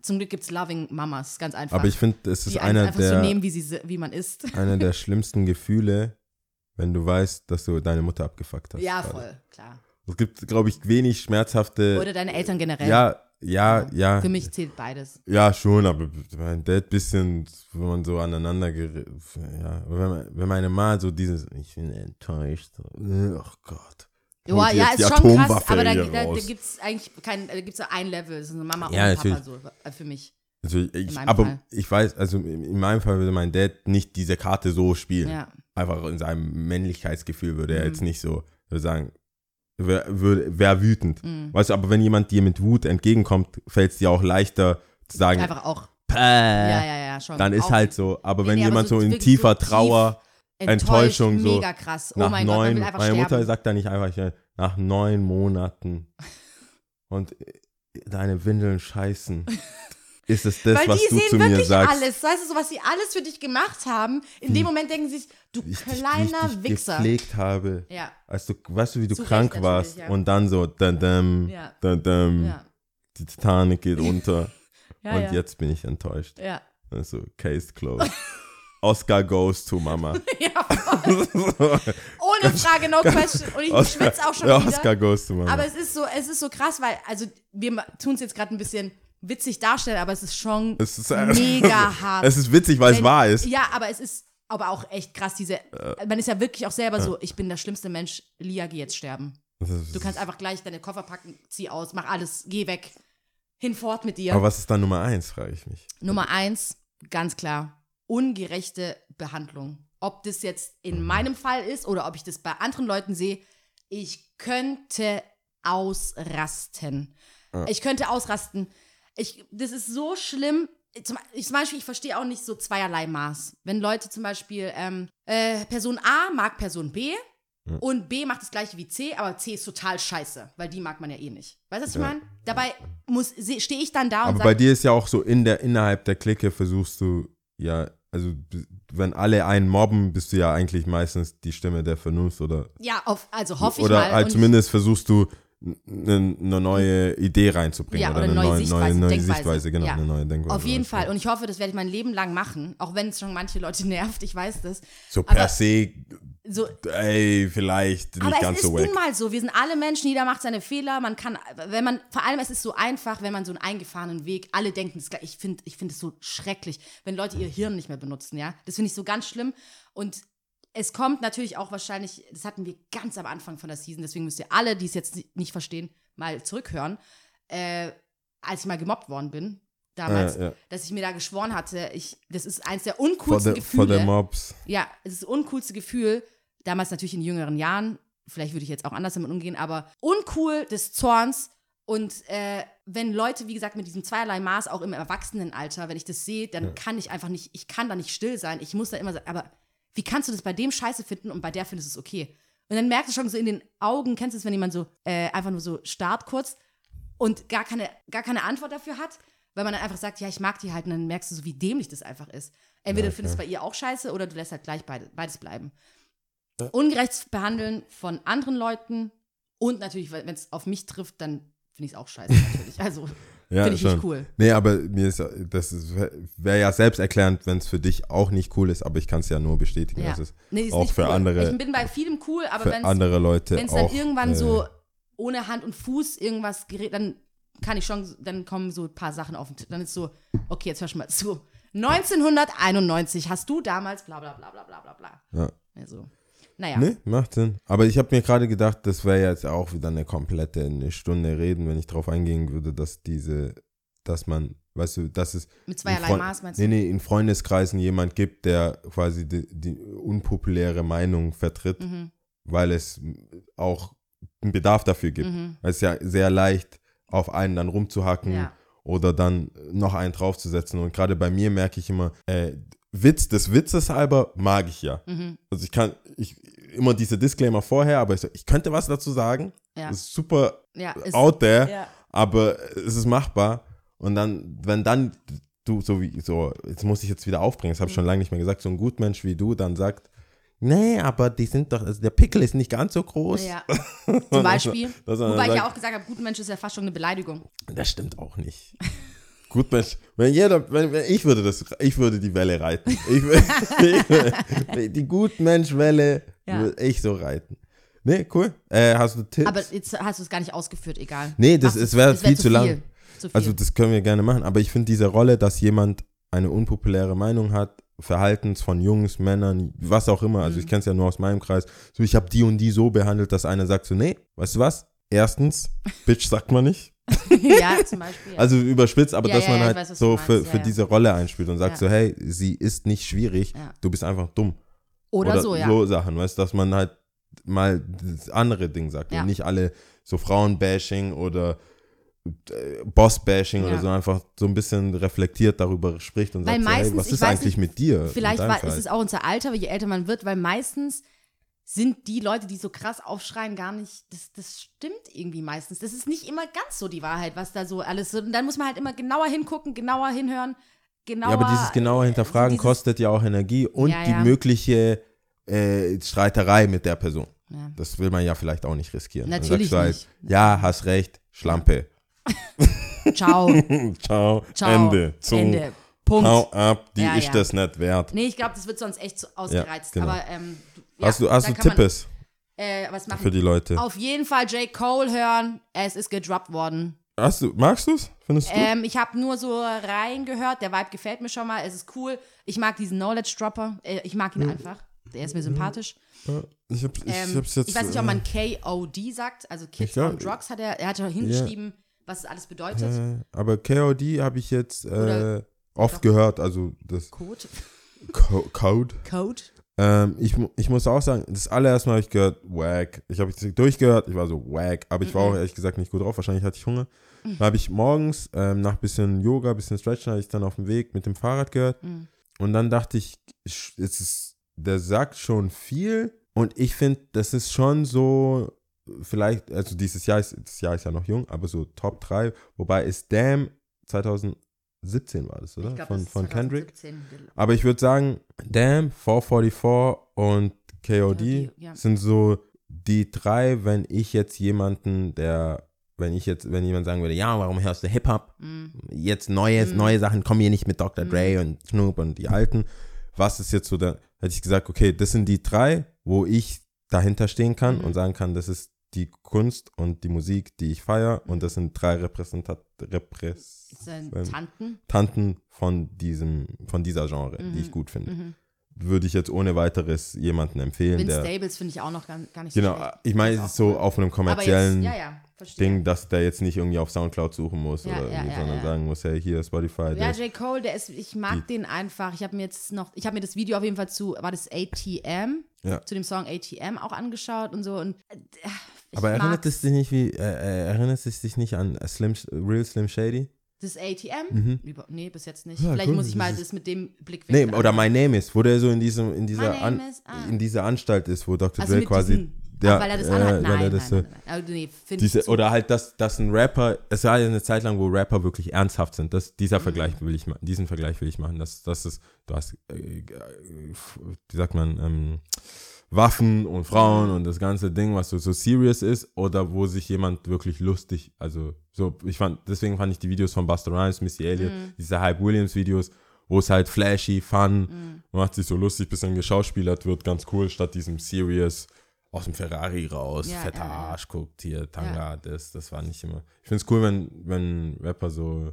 zum Glück gibt es Loving Mamas, ganz einfach. Aber ich finde, es ist die einer einfach so der, nehmen, wie, sie, si- wie man ist. einer der schlimmsten Gefühle, wenn du weißt, dass du deine Mutter abgefuckt hast. Ja, gerade. voll, klar. Es gibt, glaube ich, wenig schmerzhafte. Oder deine Eltern generell. ja, ja, ja. Für mich zählt beides. Ja, schon, aber mein Dad bisschen, wenn man so aneinander gerät, ja, wenn, man, wenn meine Mama so dieses, ich bin enttäuscht, ach Gott. Ja, holt ja, ist schon krass, Atomwaffe aber da, da, da gibt es eigentlich kein, da gibt es ein Level, das ist eine Mama Ja, und Papa natürlich. so, äh, für mich. Also ich, aber Fall. ich weiß, also in in meinem Fall würde mein Dad nicht diese Karte so spielen. Ja. Einfach in seinem Männlichkeitsgefühl würde er Mhm. jetzt nicht so würde sagen, wäre wär, wütend. Mhm. Weißt du, aber wenn jemand dir mit Wut entgegenkommt, fällt es dir auch leichter zu sagen, Einfach auch. Päh. Ja, ja, ja. schon. dann ist Auch halt so. Aber wenn nee, aber jemand so so in tiefer so Trauer, Enttäuschung, so Mega krass. Oh nach mein Gott, neun, einfach meine sterben. Mutter sagt da nicht einfach, ja, nach neun Monaten und äh, deine Windeln scheißen. Ist es das, Weil was die du sehen zu mir wirklich sagst? alles. Weißt du, so was sie alles für dich gemacht haben. In dem Moment denken sie sich, du ich wie ich kleiner dich Wichser. gepflegt habe. Ja, Als du, weißt du, wie du Zu krank warst ja. und dann so, dam, dam, Ja. dam, dam, ja. die Titanic geht unter und jetzt bin ich enttäuscht. Ja. Also, case closed. Oscar goes to Mama. ja Ohne Frage, no question. Und ich Oscar, schwitze auch schon ja, wieder. Oscar goes to Mama. Aber es ist so, es ist so krass, weil, also wir tun es jetzt gerade ein bisschen witzig darstellen, aber es ist schon Es ist, äh, mega hart. es ist witzig, weil es Wenn- wahr ist. Ja, aber es ist aber auch echt krass, diese, man ist ja wirklich auch selber so, ich bin der schlimmste Mensch, Lia, geh jetzt sterben. Du kannst einfach gleich deine Koffer packen, zieh aus, mach alles, geh weg. Hinfort mit dir. Aber was ist dann Nummer eins, frage ich mich. Nummer eins, ganz klar, ungerechte Behandlung. Ob das jetzt Mhm. in meinem Fall ist oder ob ich das bei anderen Leuten sehe, ich könnte ausrasten. Ich könnte ausrasten. Ich, das ist so schlimm. Zum, ich, zum Beispiel, ich verstehe auch nicht so zweierlei Maß. Wenn Leute zum Beispiel, ähm, äh, Person A mag Person B und B macht das gleiche wie C, aber C ist total scheiße, weil die mag man ja eh nicht. Weißt du, was ich meine? Dabei muss- stehe ich dann da und Aber bei dir ist ja auch so, in der, innerhalb der Clique versuchst du, ja, also wenn alle einen mobben, bist du ja eigentlich meistens die Stimme der Vernunft oder Ja, auf, also hoffe ich oder mal. halt Und zumindest versuchst du eine neue Idee reinzubringen Ja, oder, oder eine neue Sichtweise, neue. Sichtweise, genau, Ja. eine neue Denkweise. auf jeden Fall. Und ich hoffe, das werde ich mein Leben lang machen, auch wenn es schon manche Leute nervt, ich weiß das. so per aber- se, So, ey, vielleicht nicht aber es ganz ist so nun mal so. Wir sind alle Menschen, jeder macht seine Fehler. Man kann, wenn man, vor allem es ist so einfach, wenn man so einen eingefahrenen Weg, alle denken gleich. Ich finde ich finde es so schrecklich, wenn Leute ihr Hirn nicht mehr benutzen, ja. Das finde ich so ganz schlimm. Und es kommt natürlich auch wahrscheinlich, das hatten wir ganz am Anfang von der Season, deswegen müsst ihr alle, die es jetzt nicht verstehen, mal zurückhören. Äh, als ich mal gemobbt worden bin, damals, Ja, ja. dass ich mir da geschworen hatte, ich, das ist eins der uncoolsten the, Gefühle. the mobs. Ja, es ist das uncoolste Gefühl, damals natürlich in jüngeren Jahren, vielleicht würde ich jetzt auch anders damit umgehen, aber uncool des Zorns und äh, wenn Leute, wie gesagt, mit diesem zweierlei Maß auch im Erwachsenenalter, wenn ich das sehe, dann kann ich einfach nicht, ich kann da nicht still sein. Ich muss da immer sagen, aber wie kannst du das bei dem scheiße finden und bei der findest du es okay? Und dann merkst du schon so in den Augen, kennst du es, wenn jemand so äh, einfach nur so starrt kurz und gar keine, gar keine Antwort dafür hat, weil man dann einfach sagt, ja, ich mag die halt und dann merkst du so, wie dämlich das einfach ist. Entweder du findest es bei ihr auch scheiße oder du lässt halt gleich beide, beides bleiben. Ungerecht behandeln von anderen Leuten und natürlich, wenn es auf mich trifft, dann finde ich es auch scheiße natürlich. Also Ja, finde ich schon. nicht cool. Nee, aber mir ist, das wäre ja selbsterklärend, wenn es für dich auch nicht cool ist, aber ich kann es ja nur bestätigen, Ja. dass es Nee, ist auch für cool. andere, Ich bin bei vielem cool, aber wenn andere Leute es dann irgendwann äh, so ohne Hand und Fuß irgendwas gerät, dann kann ich schon, dann kommen so ein paar Sachen auf den Tisch. Dann ist so, okay, jetzt hör schon mal zu. 1991 hast du damals bla bla bla bla bla bla bla. Ja. Also, naja. Nee, macht Sinn. Aber ich habe mir gerade gedacht, das wäre jetzt auch wieder eine komplette eine Stunde reden, wenn ich darauf eingehen würde, dass diese, dass man, weißt du, dass es Mit in zweierlei Freund- Maß meinst nee, du? nee, in Freundeskreisen jemand gibt, der quasi die, die unpopuläre Meinung vertritt, Mhm. weil es auch einen Bedarf dafür gibt. Mhm. Weil es ist ja sehr leicht, auf einen dann rumzuhacken Ja. oder dann noch einen draufzusetzen. Und gerade bei mir merke ich immer, äh, Witz des Witzes halber mag ich ja. Mhm. Also ich kann, ich, immer diese Disclaimer vorher, aber ich, so, ich könnte was dazu sagen. Ja. Das ist super Ja, ist, out there, ja. aber es ist machbar. Und dann, wenn dann du so wie, so, jetzt muss ich jetzt wieder aufbringen, das habe ich Mhm. schon lange nicht mehr gesagt, so ein Gutmensch wie du dann sagt, nee, aber die sind doch, also der Pickel ist nicht ganz so groß. Ja. Zum Beispiel. Dass man Wobei ich ja auch gesagt habe, guter Mensch ist ja fast schon eine Beleidigung. Das stimmt auch nicht. Gutmensch, wenn jeder, wenn, wenn ich würde das, ich würde die Welle reiten. Ich, würde- ich, die Gutmensch-Welle Ja. ich so reiten. Nee, cool. Äh, hast du Tipps? Aber jetzt hast du es gar nicht ausgeführt, egal. Nee, das- Mach's- es wär wär viel zu lang. Zu viel. Also das können wir gerne machen, aber ich finde diese Rolle, dass jemand eine unpopuläre Meinung hat, Verhaltens von Jungs, Männern, was auch immer, also ich Mhm. kenne es ja nur aus meinem Kreis, so ich habe die und die so behandelt, dass einer sagt so, nee, weißt du was? Erstens, Bitch sagt man nicht, ja, zum Beispiel. Ja. also überspitzt, aber Ja, dass ja, man ich halt weiß, so für, für diese Rolle einspielt und sagt so, hey, sie ist nicht schwierig, du bist einfach dumm. Oder, so, ja. So Sachen, weißt du, dass man halt mal das andere Ding sagt Ja. und nicht alle so Frauenbashing oder äh, Boss-Bashing oder Ja. so einfach so ein bisschen reflektiert darüber spricht und Weil sagt, so, hey, meistens, was ist eigentlich nicht, mit dir? Vielleicht war, ist es auch unser Alter, je älter man wird, weil meistens sind die Leute, die so krass aufschreien, gar nicht, das, das stimmt irgendwie meistens. Das ist nicht immer ganz so die Wahrheit, was da so alles so. Und dann muss man halt immer genauer hingucken, genauer hinhören, genauer. Ja, aber dieses genaue Hinterfragen dieses- kostet ja auch Energie und Ja, die ja. mögliche äh, Streiterei mit der Person. Ja. Das will man ja vielleicht auch nicht riskieren. Natürlich halt, nicht. Ja, hast recht, Schlampe. Ciao. Ciao, Ciao. Ende. Zum Ende. Punkt. Hau ab, die ist das nicht wert. Nee, ich glaube, das wird sonst echt zu ausgereizt. genau. Aber ähm, hast du, hast du kann man, Tippes Äh, was machen? für die Leute? Auf jeden Fall J. Cole hören. Es ist gedroppt worden. Hast du, magst du es? Findest du? Ähm, ich habe nur so reingehört. Der Vibe gefällt mir schon mal. Es ist cool. Ich mag diesen Knowledge Dropper. Äh, ich mag ihn einfach. Der ist mir sympathisch. ich, hab, ich, Ähm, hab's jetzt, ich weiß nicht, ob man KOD sagt. Also Kids glaub- on Drugs hat er. Er hat ja hingeschrieben, was es alles bedeutet. Äh, aber KOD habe ich jetzt äh, oft gehört, also das Code. Co Code. Code. Ähm, ich, ich muss auch sagen, das allererste Mal habe ich gehört, wack. Ich habe es durchgehört, ich war so wack, aber ich war auch ehrlich gesagt nicht gut drauf, wahrscheinlich hatte ich Hunger. Dann habe ich morgens ähm, nach bisschen Yoga, bisschen Stretchen, habe ich dann auf dem Weg mit dem Fahrrad gehört. Mhm. Und dann dachte ich, es ist, der sagt schon viel und ich finde, das ist schon so, vielleicht, also dieses Jahr ist, das Jahr ist ja noch jung, aber so Top 3, wobei ist Damn 2017 war das, oder? Glaub, von das von Kendrick. 2017. Aber ich würde sagen, Damn, 444 und KOD KOD, ja. sind so die drei, wenn ich jetzt jemanden, der, wenn ich jetzt, wenn jemand sagen würde, ja, warum hörst du Hip-Hop? Mhm. Jetzt Neues, Mhm. neue Sachen, kommen hier nicht mit Dr. Mhm. Dre und Snoop und die Alten. Was ist jetzt so da, hätte ich gesagt, okay, das sind die drei, wo ich dahinter stehen kann Mhm. und sagen kann, das ist die Kunst und die Musik, die ich feiere und das sind drei Repräsentat Seine Repräsentanten Tanten. von diesem, von dieser Genre, die Mhm. ich gut finde Mhm. würde ich jetzt ohne weiteres jemanden empfehlen, Vince der. Stables finde ich auch noch gar, gar nicht so Genau, schlecht. ich meine, es ist so auf einem kommerziellen jetzt, ja, ja, verstehe. Ding, dass der jetzt nicht irgendwie auf Soundcloud suchen muss Ja, oder ja, ja, sondern sagen muss, hey, hier Spotify. Ja, J. Cole, der ist, ich mag den einfach. Ich habe mir jetzt noch, ich habe mir das Video auf jeden Fall zu, war das ATM? Zu dem Song ATM auch angeschaut und so. Und äh, aber erinnert es dich nicht wie, äh, äh, erinnert es dich nicht an Slim, Real Slim Shady? das ATM? Mhm. Über, nee, bis jetzt nicht. Ja, Vielleicht cool, muss ich mal das mit dem Blick Nee, oder My Name Is, wo der so in diesem, in dieser, An, is, ah. in dieser Anstalt ist, wo Dr. Also Dre quasi. Ja, ach, weil er das äh, anhat. weil Nein, nein, das nein, nein, nein. Also, nee, Diese, oder halt, dass, dass ein Rapper, es war ja eine Zeit lang, wo Rapper wirklich ernsthaft sind. Das, dieser Mhm. Vergleich will ich machen, diesen Vergleich will ich machen. Das, das ist, du hast, äh, äh, wie sagt man, ähm, Waffen und Frauen Mhm. und das ganze Ding, was so, so serious ist, oder wo sich jemand wirklich lustig, also so, ich fand, deswegen fand ich die Videos von Buster Rhymes, Missy Elliott, Mhm. diese Hype Williams Videos, wo es halt flashy, fun, macht sich so lustig, bisschen geschauspielert wird, ganz cool, statt diesem serious aus dem Ferrari raus, Ja, fetter ja, ja. Arsch, guckt hier, Tanga, das, das war nicht immer. Ich finde es cool, wenn, wenn Rapper so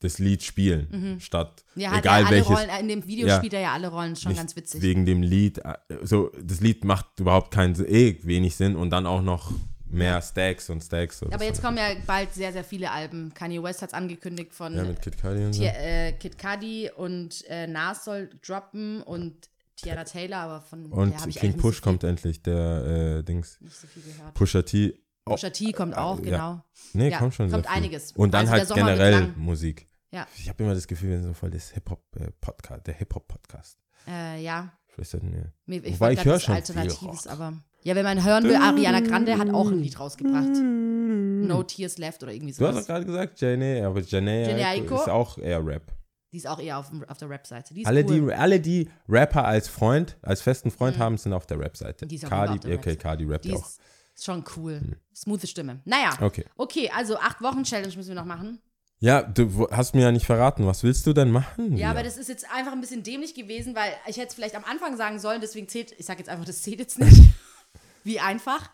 das Lied spielen, statt ja, egal alle welches. Rollen, in dem Video Ja. spielt er ja alle Rollen, schon ganz witzig. Wegen dem Lied, äh, so, das Lied macht überhaupt keinen, eh wenig Sinn und dann auch noch mehr Stacks und Stacks. So, Aber jetzt fand kommen ja bald sehr, sehr viele Alben. Kanye West hat es angekündigt von Ja, mit Kid Cudi und so. Äh, Kid Cudi und äh, Nas soll droppen und Tiara Taylor, aber von Und der ich King Push so kommt endlich, der äh, Dings. nicht so viel gehört. Pusha T. Oh, Pusha T kommt auch, ja. genau. nee, ja, kommt schon. kommt einiges. Und dann Also halt generell. Musik. Ja. Ich habe immer das Gefühl, wir sind so voll das Hip-Hop-Podcast, der Hip-Hop-Podcast. Äh, ja, Vielleicht sollten wir. mir- ich Wobei ich höre schon Alternatives, aber ja, wenn man hören will, Ariana Grande hat auch ein Lied rausgebracht. No Tears Left oder irgendwie Du hast doch sowas. gerade gesagt, Janae, aber Janae Janae ist auch eher Rap. Die ist auch eher auf, auf der Rap-Seite. Alle, cool. die, alle, die Rapper als Freund, als festen Freund haben, sind auf der Rap-Seite. Die ist auch Cardi, auf der okay. Cardi rappt Die auch. Ist, ist schon cool. Smooth Stimme. Naja, Okay. okay, also acht Wochen Challenge müssen wir noch machen. Ja, du hast mir ja nicht verraten. Was willst du denn machen? Ja, Lia? aber das ist jetzt einfach ein bisschen dämlich gewesen, weil ich hätte es vielleicht am Anfang sagen sollen, deswegen zählt, ich sage jetzt einfach, das zählt jetzt nicht. Wie einfach.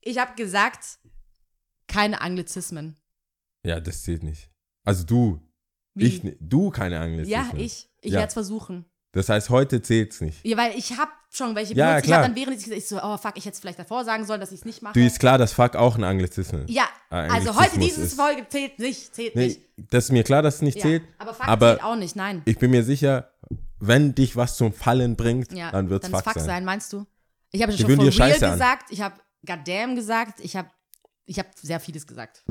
Ich habe gesagt, keine Anglizismen. Ja, das zählt nicht. Also du. Wie? Ich, du keine Anglizismen. Ja, ich. Ich Ja. werde es versuchen. Das heißt, heute zählt's nicht. Ja, weil ich habe schon welche Ja, benutzt. Ich klar. habe dann während ich gesagt, ich so, oh fuck, ich hätte es vielleicht davor sagen sollen, dass ich es nicht mache. Du ist klar, dass Fuck auch ein Anglizismus ist. ja, Ah, also heute Anglizismus diese ist- Folge zählt nicht, zählt Nee, nicht. das ist mir klar, dass es nicht Ja, zählt. aber fuck aber zählt auch nicht, nein. ich bin mir sicher, wenn dich was zum Fallen bringt, Ja, dann wird's dann Fuck, fuck sein. meinst du? Ich habe schon dir real Scheiße an. gesagt, ich habe goddamn gesagt, ich habe ich habe sehr vieles gesagt.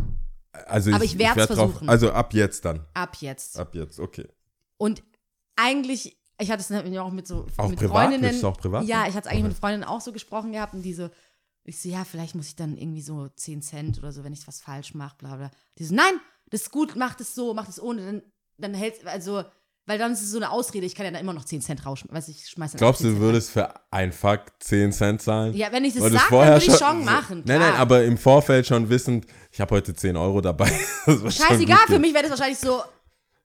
Also Aber ich werd's werd drauf- versuchen. Also ab jetzt dann. Ab jetzt. Ab jetzt, okay. Und eigentlich, ich hatte es auch mit so Auch mit privat? Freundinnen. Auch privat Ja, ich hatte es eigentlich Okay. mit Freundinnen auch so gesprochen gehabt und die so, ich so, ja, vielleicht muss ich dann irgendwie so 10 Cent oder so, wenn ich was falsch mache, bla bla. Die so, nein, das ist gut, mach das so, mach das ohne, dann, dann hältst also, weil dann ist es so eine Ausrede, ich kann ja dann immer noch 10 Cent rausschmeißen, weiß ich, schmeiß dann Glaubst auch 10 du, du würdest für ein Fuck 10 Cent zahlen? Ja, wenn ich das sage, dann vorher würde ich schon machen. Nein, nein, klar. aber im Vorfeld schon wissend, ich habe heute 10 Euro dabei. Scheißegal, für mich wäre das wahrscheinlich so,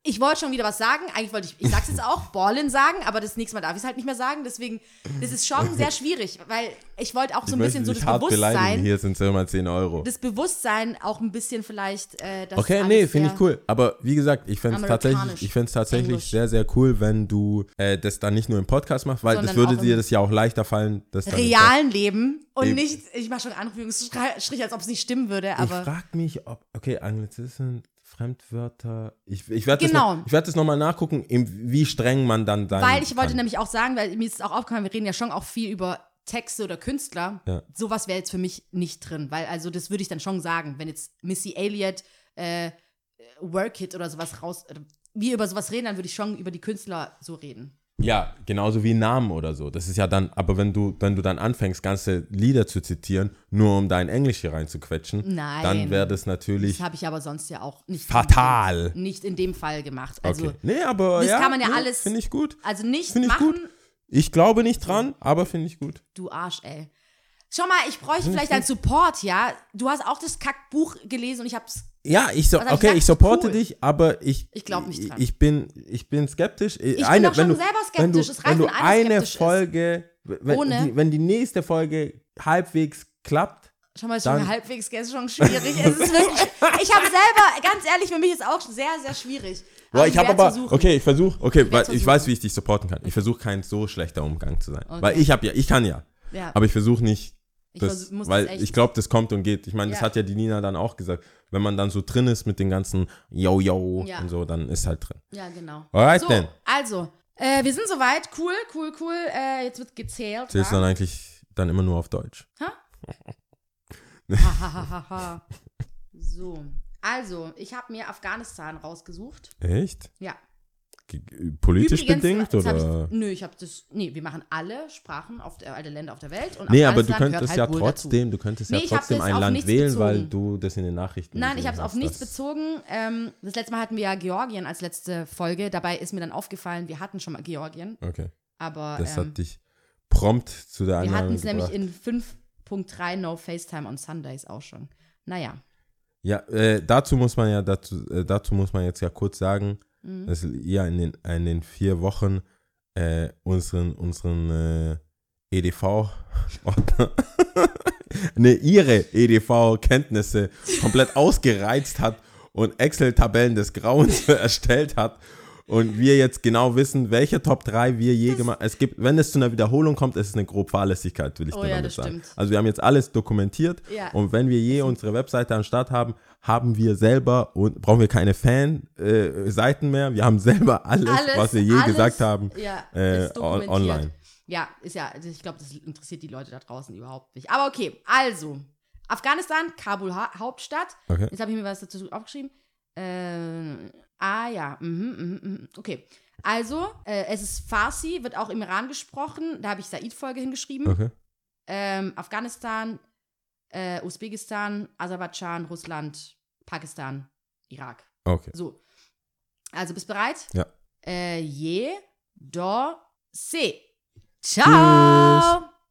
ich wollte schon wieder was sagen. Eigentlich wollte ich, ich sag's jetzt auch, Ballin sagen, aber das nächste Mal darf ich es halt nicht mehr sagen. Deswegen, das ist schon sehr schwierig, weil ich wollte auch Ich so ein bisschen so das. Bewusstsein, Hier sind es immer 10 Euro. das Bewusstsein auch ein bisschen vielleicht, äh, Okay, nee, finde ich cool. Aber wie gesagt, ich fände es tatsächlich, ich find's tatsächlich Englisch. sehr, sehr cool, wenn du äh, das dann nicht nur im Podcast machst, weil das würde dir das ja auch leichter fallen. Das realen Leben und Eben. nicht, ich mache schon Anführungsstriche, als ob es nicht stimmen würde, Ich aber frage mich, ob, okay, Anglizismen, Fremdwörter, ich, ich werde Genau. das, noch- ich werd das nochmal nachgucken, im, wie streng man dann sein weil ich wollte kann. nämlich auch sagen, weil mir ist es auch aufgefallen, wir reden ja schon auch viel über Texte oder Künstler. Ja. Sowas wäre jetzt für mich nicht drin, weil also das würde ich dann schon sagen, wenn jetzt Missy Elliott, äh, Work It oder sowas raus, äh, wir über sowas reden, dann würde ich schon über die Künstler so reden. Ja, genauso wie Namen oder so. Das ist ja dann, aber wenn du, wenn du dann anfängst, ganze Lieder zu zitieren, nur um dein Englisch hier reinzuquetschen, Nein. dann wäre das natürlich Das habe ich aber sonst ja auch nicht. fatal. Nicht in dem Fall gemacht. Also, okay. Nee, aber das ja, kann man ja nee, alles- Finde ich gut. also nicht Finde ich machen, gut. Ich glaube nicht dran, aber finde ich gut. du Arsch, ey. Schau mal, ich bräuchte vielleicht einen Support, ja? Du hast auch das Kackbuch gelesen und ich hab's Ja, ich so, ich okay, gesagt? ich supporte Cool. dich, aber ich Ich glaub nicht dran. Ich bin ich bin skeptisch. bin auch schon selber du, skeptisch. Es reicht, wenn du eine ist. Folge wenn Ohne- die, wenn die nächste Folge halbwegs klappt, Schau mal, ist schon halbwegs ist schon schwierig. es ist wirklich, ich habe selber, ganz ehrlich, für mich ist auch sehr, sehr schwierig. Boah, ich habe aber, okay, ich versuche, okay, weil werd's ich weiß, wie ich dich supporten kann. Ich versuche kein so schlechter Umgang zu sein, Okay. weil ich habe ja, ich kann ja, Ja. aber ich versuche nicht, Ich das, muss das weil echt- ich glaube, das kommt und geht. Ich meine, das Ja. hat ja die Nina dann auch gesagt. Wenn man dann so drin ist mit den ganzen Yo Yo Ja. und so, dann ist halt drin. Ja, genau. Alright so, then. also, äh, wir sind soweit. Cool, cool, cool. Äh, jetzt wird gezählt. Zählst du dann eigentlich dann immer nur auf Deutsch? Hahaha. so, also, ich habe mir Afghanistan rausgesucht. Echt? Ja. Politisch Übrigens, bedingt oder? Ich, nö, ich habe das. Nee, wir machen alle Sprachen auf der, alle Länder auf der Welt. Und Nee, aber du könntest ja halt wohl trotzdem, du könntest Nee, ja trotzdem ein Land wählen, weil bezogen. du das in den Nachrichten Nein, ich habe es auf nichts bezogen. Ähm, das letzte Mal hatten wir ja Georgien als letzte Folge. Dabei ist mir dann aufgefallen, wir hatten schon mal Georgien. Okay, Aber das ähm, hat dich prompt zu der wir hatten Annahme es nämlich in 5.3 No FaceTime on Sundays auch schon. Naja. Ja, äh, dazu muss man ja dazu, äh, dazu muss man jetzt ja kurz sagen, Mhm. dass ja in den, in den vier Wochen äh, unseren unseren äh, EDV ne, ihre EDV-Kenntnisse komplett ausgereizt hat und Excel-Tabellen des Grauens erstellt hat und wir jetzt genau wissen, welche Top 3 wir je gemacht Es gibt, wenn es zu einer Wiederholung kommt, ist es eine grobe Fahrlässigkeit, will ich Oh dir ja, damit das sagen. stimmt. Also wir haben jetzt alles dokumentiert Ja. und wenn wir je unsere Webseite am Start haben, haben wir selber und brauchen wir keine Fan-Seiten mehr. Wir haben selber alles, Alles, was wir je alles, gesagt haben, ja, äh, online. Ja, ist ja, also ich glaube, das interessiert die Leute da draußen überhaupt nicht. Aber okay, also, Afghanistan, Kabul ha Hauptstadt. Okay. Jetzt habe ich mir was dazu aufgeschrieben. Äh, ah ja, mhm, mhm, mhm. okay. Also, äh, es ist Farsi, wird auch im Iran gesprochen. Da habe ich Said-Folge hingeschrieben. Okay. Ähm, Afghanistan, äh, Usbekistan, Aserbaidschan, Russland, Pakistan, Irak. Okay. So. Also, bist bereit? Ja. Äh, je, do, se. Ciao!